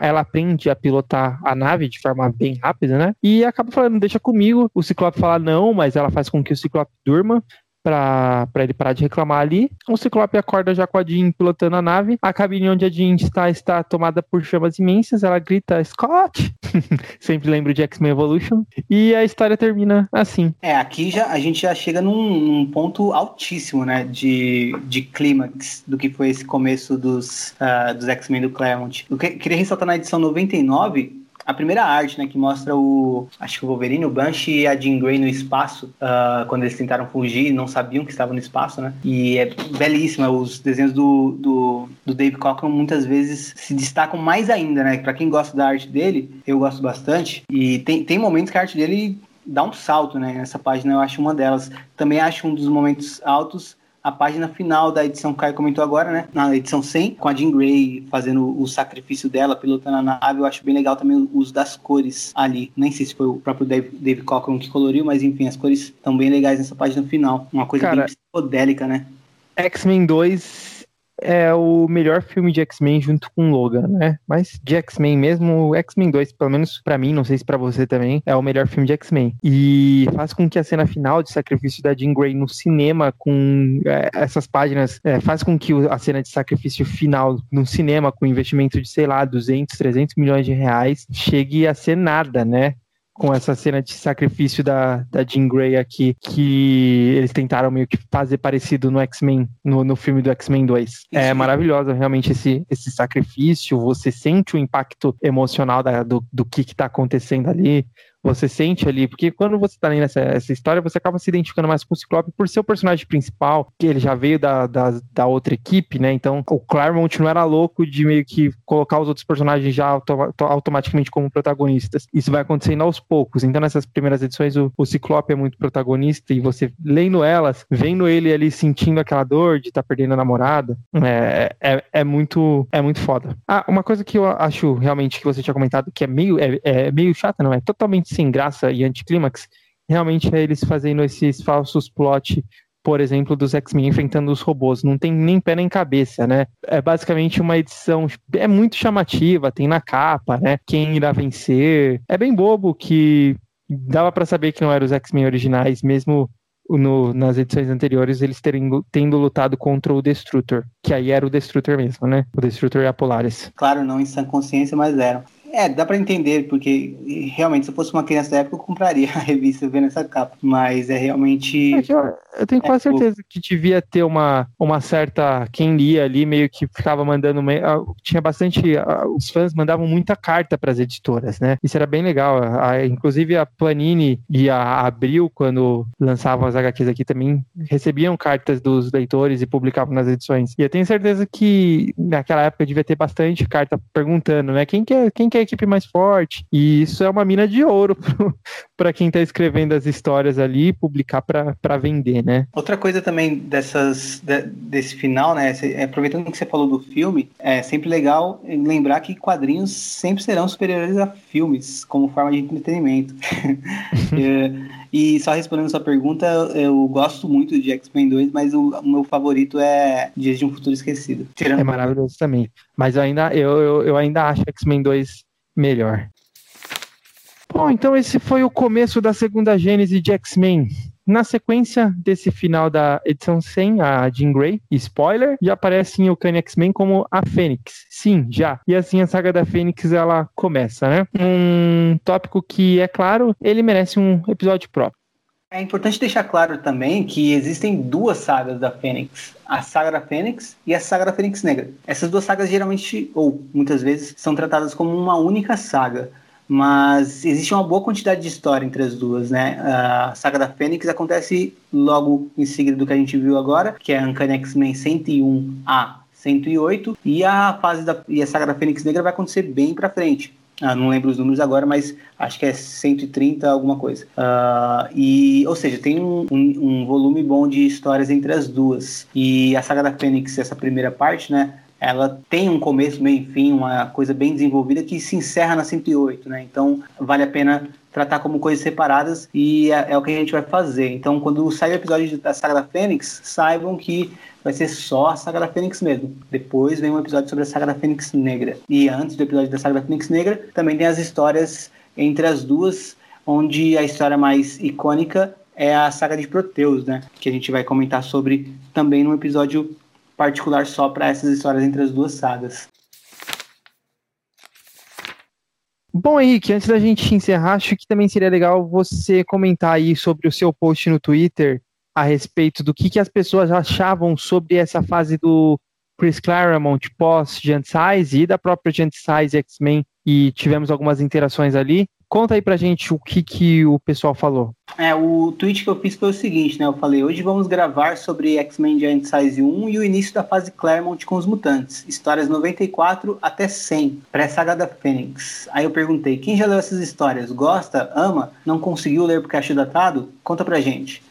ela aprende a pilotar a nave de forma bem rápida, né? E acaba falando, deixa comigo. O Ciclope fala não, mas ela faz com que o Ciclope durma para ele parar de reclamar ali. O Ciclope acorda já com a Jean pilotando a nave. A cabine onde a Jean está está tomada por chamas imensas. Ela grita Scott! Sempre lembro de X-Men Evolution. E a história termina assim. É, aqui já, a gente já chega num, num ponto altíssimo, né? De, de clímax do que foi esse começo dos, uh, dos X-Men do Claremont. Eu que, queria ressaltar na edição 99 a primeira arte, né, que mostra o, acho que o Wolverine, o Banshee e a Jean Grey no espaço, uh, quando eles tentaram fugir, não sabiam que estavam no espaço, né? E é belíssima. Os desenhos do, do, do Dave Cockrum muitas vezes se destacam mais ainda, né? Para quem gosta da arte dele, eu gosto bastante. E tem, tem momentos que a arte dele dá um salto, né? Nessa página eu acho uma delas. Também acho um dos momentos altos a página final da edição Caio comentou agora, né? Na edição 100, com a Jean Grey fazendo o sacrifício dela, pilotando a nave. Eu acho bem legal também o uso das cores ali. Nem sei se foi o próprio Dave, Dave Cockrum que coloriu, mas enfim, as cores estão bem legais nessa página final. Uma coisa Cara, bem psicodélica, né? X-Men 2 é o melhor filme de X-Men junto com Logan, né? Mas de X-Men mesmo, X-Men 2, pelo menos para mim, não sei se para você também, é o melhor filme de X-Men. E faz com que a cena final de sacrifício da Jean Grey no cinema, com é, essas páginas, é, faz com que a cena de sacrifício final no cinema, com investimento de, sei lá, 200, 300 milhões de reais, chegue a ser nada, né? Com essa cena de sacrifício da, da Jean Grey aqui, que eles tentaram meio que fazer parecido no X-Men, no, no filme do X-Men 2. É maravilhosa realmente esse, esse sacrifício, você sente o impacto emocional da, do, do que, que tá acontecendo ali, você sente ali, porque quando você tá lendo essa, essa história, você acaba se identificando mais com o Ciclope por ser o personagem principal, que ele já veio da, da, da outra equipe, né? Então o Claremont não era louco de meio que colocar os outros personagens já auto, automaticamente como protagonistas. Isso vai acontecendo aos poucos. Então nessas primeiras edições o, o Ciclope é muito protagonista e você lendo elas, vendo ele ali sentindo aquela dor de estar tá perdendo a namorada, é, é, é, muito é muito foda. Ah, uma coisa que eu acho realmente que você tinha comentado que é meio, é, é meio chata, não é? Totalmente sem graça e anticlímax, realmente é eles fazendo esses falsos plot, por exemplo, dos X-Men enfrentando os robôs. Não tem nem pé nem cabeça, né? É basicamente uma edição, é muito chamativa, tem na capa, né? Quem irá vencer. É bem bobo que dava para saber que não eram os X-Men originais, mesmo no, nas edições anteriores eles terem, tendo lutado contra o Destrutor, que aí era o Destrutor mesmo, né? O Destrutor e a Polaris. Claro, não em sã consciência, mas eram. É, dá para entender, porque realmente, se eu fosse uma criança da época, eu compraria a revista vendo essa capa. Mas é realmente. É eu, eu, tenho quase é, certeza que devia ter uma, uma certa. Quem lia ali meio que ficava mandando. Ah, tinha bastante. Ah, os fãs mandavam muita carta para as editoras, né? Isso era bem legal. A, inclusive a Planini e a Abril, quando lançavam as HQs aqui, também recebiam cartas dos leitores e publicavam nas edições. E eu tenho certeza que naquela época devia ter bastante carta perguntando, né? Quem quer, quem quer a equipe mais forte. E isso é uma mina de ouro para quem está escrevendo as histórias ali publicar para vender, né? Outra coisa também dessas de, desse final, né? Aproveitando que você falou do filme, é sempre legal lembrar que quadrinhos sempre serão superiores a filmes como forma de entretenimento. é, e só respondendo sua pergunta, eu gosto muito de X-Men 2, mas o, o, meu favorito é Dias de um Futuro Esquecido. Tirando é maravilhoso também. Mas eu ainda, eu, eu, eu ainda acho X-Men 2 melhor. Bom, então esse foi o começo da segunda gênese de X-Men. Na sequência desse final da edição 100, a Jean Grey, spoiler, já aparece em Okane X-Men como a Fênix. Sim, já. E assim a saga da Fênix ela começa, né? Um tópico que, é claro, ele merece um episódio próprio. É importante deixar claro também que existem duas sagas da Fênix. A saga da Fênix e a saga da Fênix Negra. Essas duas sagas geralmente, ou muitas vezes, são tratadas como uma única saga mas existe uma boa quantidade de história entre as duas, né? A saga da Fênix acontece logo em seguida do que a gente viu agora, que é a Uncanny X-Men 101 a 108, e a fase da e a saga da Fênix Negra vai acontecer bem para frente. Ah, não lembro os números agora, mas acho que é 130 alguma coisa. Uh, e, ou seja, tem um, um, um, volume bom de histórias entre as duas. E a saga da Fênix, essa primeira parte, né? ela tem um começo, meio e fim, uma coisa bem desenvolvida que se encerra na 108, né? Então vale a pena tratar como coisas separadas e é, é, o que a gente vai fazer. Então, quando sair o episódio da Saga da Fênix, saibam que vai ser só a Saga da Fênix mesmo. Depois vem um episódio sobre a Saga da Fênix Negra. E antes do episódio da Saga da Fênix Negra, também tem as histórias entre as duas, onde a história mais icônica é a Saga de Proteus, né? Que a gente vai comentar sobre também no episódio particular só para essas histórias entre as duas sagas. Bom, Henrique, antes da gente encerrar, acho que também seria legal você comentar aí sobre o seu post no Twitter a respeito do que, que as pessoas achavam sobre essa fase do Chris Claremont pós Size e da própria Giant Size X-Men e tivemos algumas interações ali. Conta aí pra gente o que, que o pessoal falou. É, o tweet que eu fiz foi o seguinte, né? Eu falei, hoje vamos gravar sobre X-Men Giant Size 1 e o início da fase Claremont com os mutantes. Histórias 94 até 100, pré-saga da Fênix. Aí eu perguntei, quem já leu essas histórias? Gosta? Ama? Não conseguiu ler porque achou datado? Conta pra gente.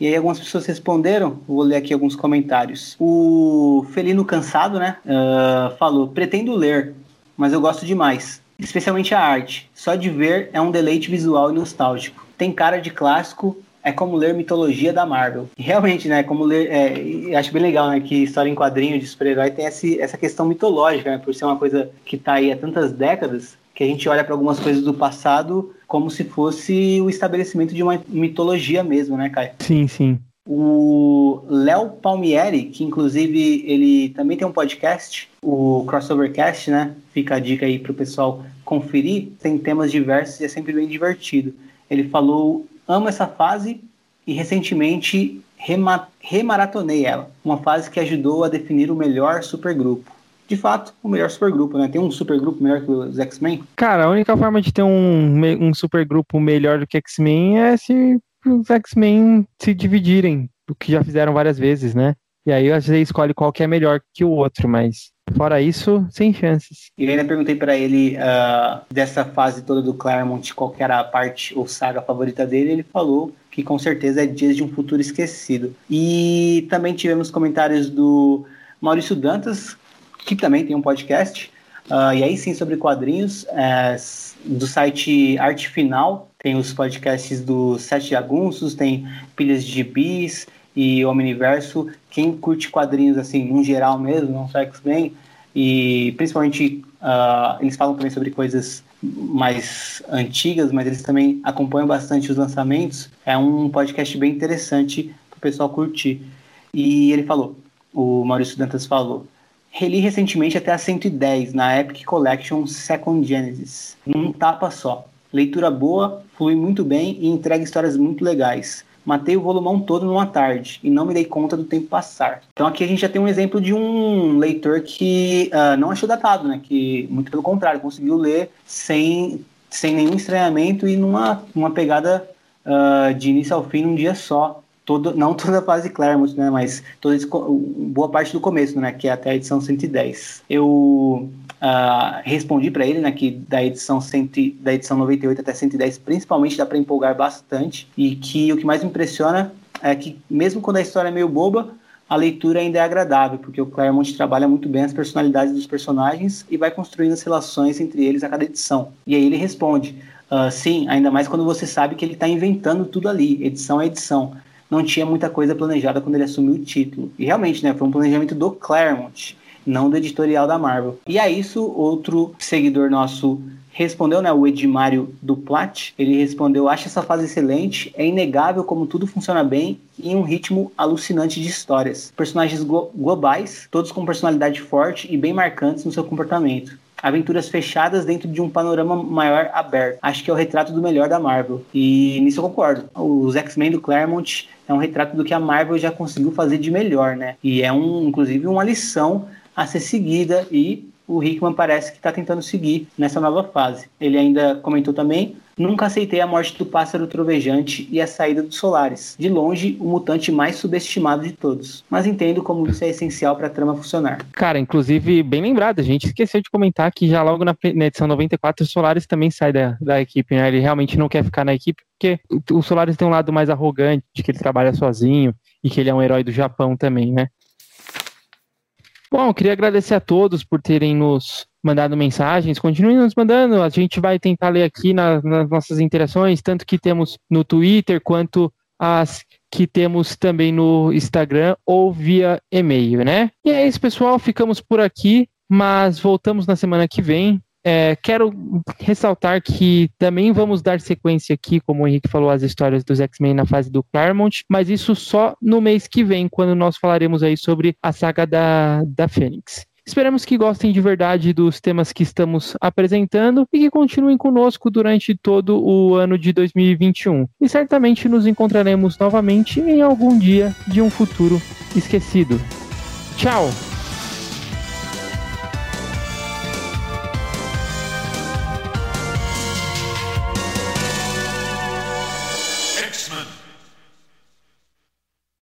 E aí algumas pessoas responderam, vou ler aqui alguns comentários. O Felino Cansado, né, uh, falou, pretendo ler, mas eu gosto demais especialmente a arte. Só de ver é um deleite visual e nostálgico. Tem cara de clássico, é como ler mitologia da Marvel. Realmente, né, como ler, é, acho bem legal, né, que história em quadrinho de super-herói tem esse, essa questão mitológica, né, por ser uma coisa que está aí há tantas décadas, que a gente olha para algumas coisas do passado como se fosse o estabelecimento de uma mitologia mesmo, né, Caio? Sim, sim. O Léo Palmieri, que inclusive ele também tem um podcast, o Crossovercast, né? Fica a dica aí para o pessoal conferir. Tem temas diversos e é sempre bem divertido. Ele falou: amo essa fase e recentemente rema remaratonei ela. Uma fase que ajudou a definir o melhor supergrupo. De fato, o melhor supergrupo, né? Tem um supergrupo melhor que os X-Men? Cara, a única forma de ter um, um supergrupo melhor do que X-Men é se os X-Men se dividirem, o que já fizeram várias vezes, né? E aí você escolhe qual que é melhor que o outro, mas fora isso, sem chances. E ainda perguntei para ele uh, dessa fase toda do Claremont, qual que era a parte ou saga favorita dele, ele falou que com certeza é Dias de um Futuro Esquecido. E também tivemos comentários do Maurício Dantas, que também tem um podcast, uh, e aí sim sobre quadrinhos, é, do site Arte Final, tem os podcasts do Sete Jagunços, tem Pilhas de Bis e Omniverso. Quem curte quadrinhos, assim, no geral mesmo, não só X-Men, e principalmente uh, eles falam também sobre coisas mais antigas, mas eles também acompanham bastante os lançamentos. É um podcast bem interessante para o pessoal curtir. E ele falou, o Maurício Dantas falou, reli recentemente até a 110 na Epic Collection Second Genesis, num tapa só. Leitura boa, flui muito bem e entrega histórias muito legais. Matei o volumão todo numa tarde e não me dei conta do tempo passar. Então aqui a gente já tem um exemplo de um leitor que uh, não achou datado, né? Que muito pelo contrário conseguiu ler sem, sem nenhum estranhamento e numa, numa pegada uh, de início ao fim num dia só. Todo, não toda a fase Claremont, né? Mas toda boa parte do começo, né? Que é até a edição 110. Eu uh, respondi para ele, né, que da edição, cento, da edição 98 até 110, principalmente dá para empolgar bastante, e que o que mais me impressiona é que, mesmo quando a história é meio boba, a leitura ainda é agradável, porque o Claremont trabalha muito bem as personalidades dos personagens e vai construindo as relações entre eles a cada edição. E aí ele responde: uh, sim, ainda mais quando você sabe que ele está inventando tudo ali, edição a edição. Não tinha muita coisa planejada quando ele assumiu o título. E realmente, né, foi um planejamento do Claremont, não do editorial da Marvel. E a isso, outro seguidor nosso respondeu, né, o Edmário Duplat, ele respondeu, acho essa fase excelente, é inegável como tudo funciona bem e em um ritmo alucinante de histórias. Personagens globais, todos com personalidade forte e bem marcantes no seu comportamento. Aventuras fechadas dentro de um panorama maior aberto. Acho que é o retrato do melhor da Marvel. E nisso eu concordo. Os X-Men do Claremont é um retrato do que a Marvel já conseguiu fazer de melhor, né? E é um, inclusive, uma lição a ser seguida e o Hickman parece que está tentando seguir nessa nova fase. Ele ainda comentou também: Nunca aceitei a morte do pássaro trovejante e a saída dos Solares. De longe, o mutante mais subestimado de todos. Mas entendo como isso é essencial para a trama funcionar. Cara, inclusive, bem lembrado, a gente esqueceu de comentar que já logo na, na edição 94 o Solares também sai da, da equipe, né? Ele realmente não quer ficar na equipe, porque o Solares tem um lado mais arrogante, de que ele trabalha sozinho e que ele é um herói do Japão também, né? Bom, queria agradecer a todos por terem nos mandado mensagens. Continuem nos mandando, a gente vai tentar ler aqui na, nas nossas interações, tanto que temos no Twitter quanto as que temos também no Instagram ou via e-mail, né? E é isso, pessoal. Ficamos por aqui, mas voltamos na semana que vem é, quero ressaltar que também vamos dar sequência aqui, como o Henrique falou, as histórias dos X-Men na fase do Claremont, mas isso só no mês que vem, quando nós falaremos aí sobre a saga da, da Fênix. Esperamos que gostem de verdade dos temas que estamos apresentando e que continuem conosco durante todo o ano de 2021. E certamente nos encontraremos novamente em algum dia de um futuro esquecido. Tchau!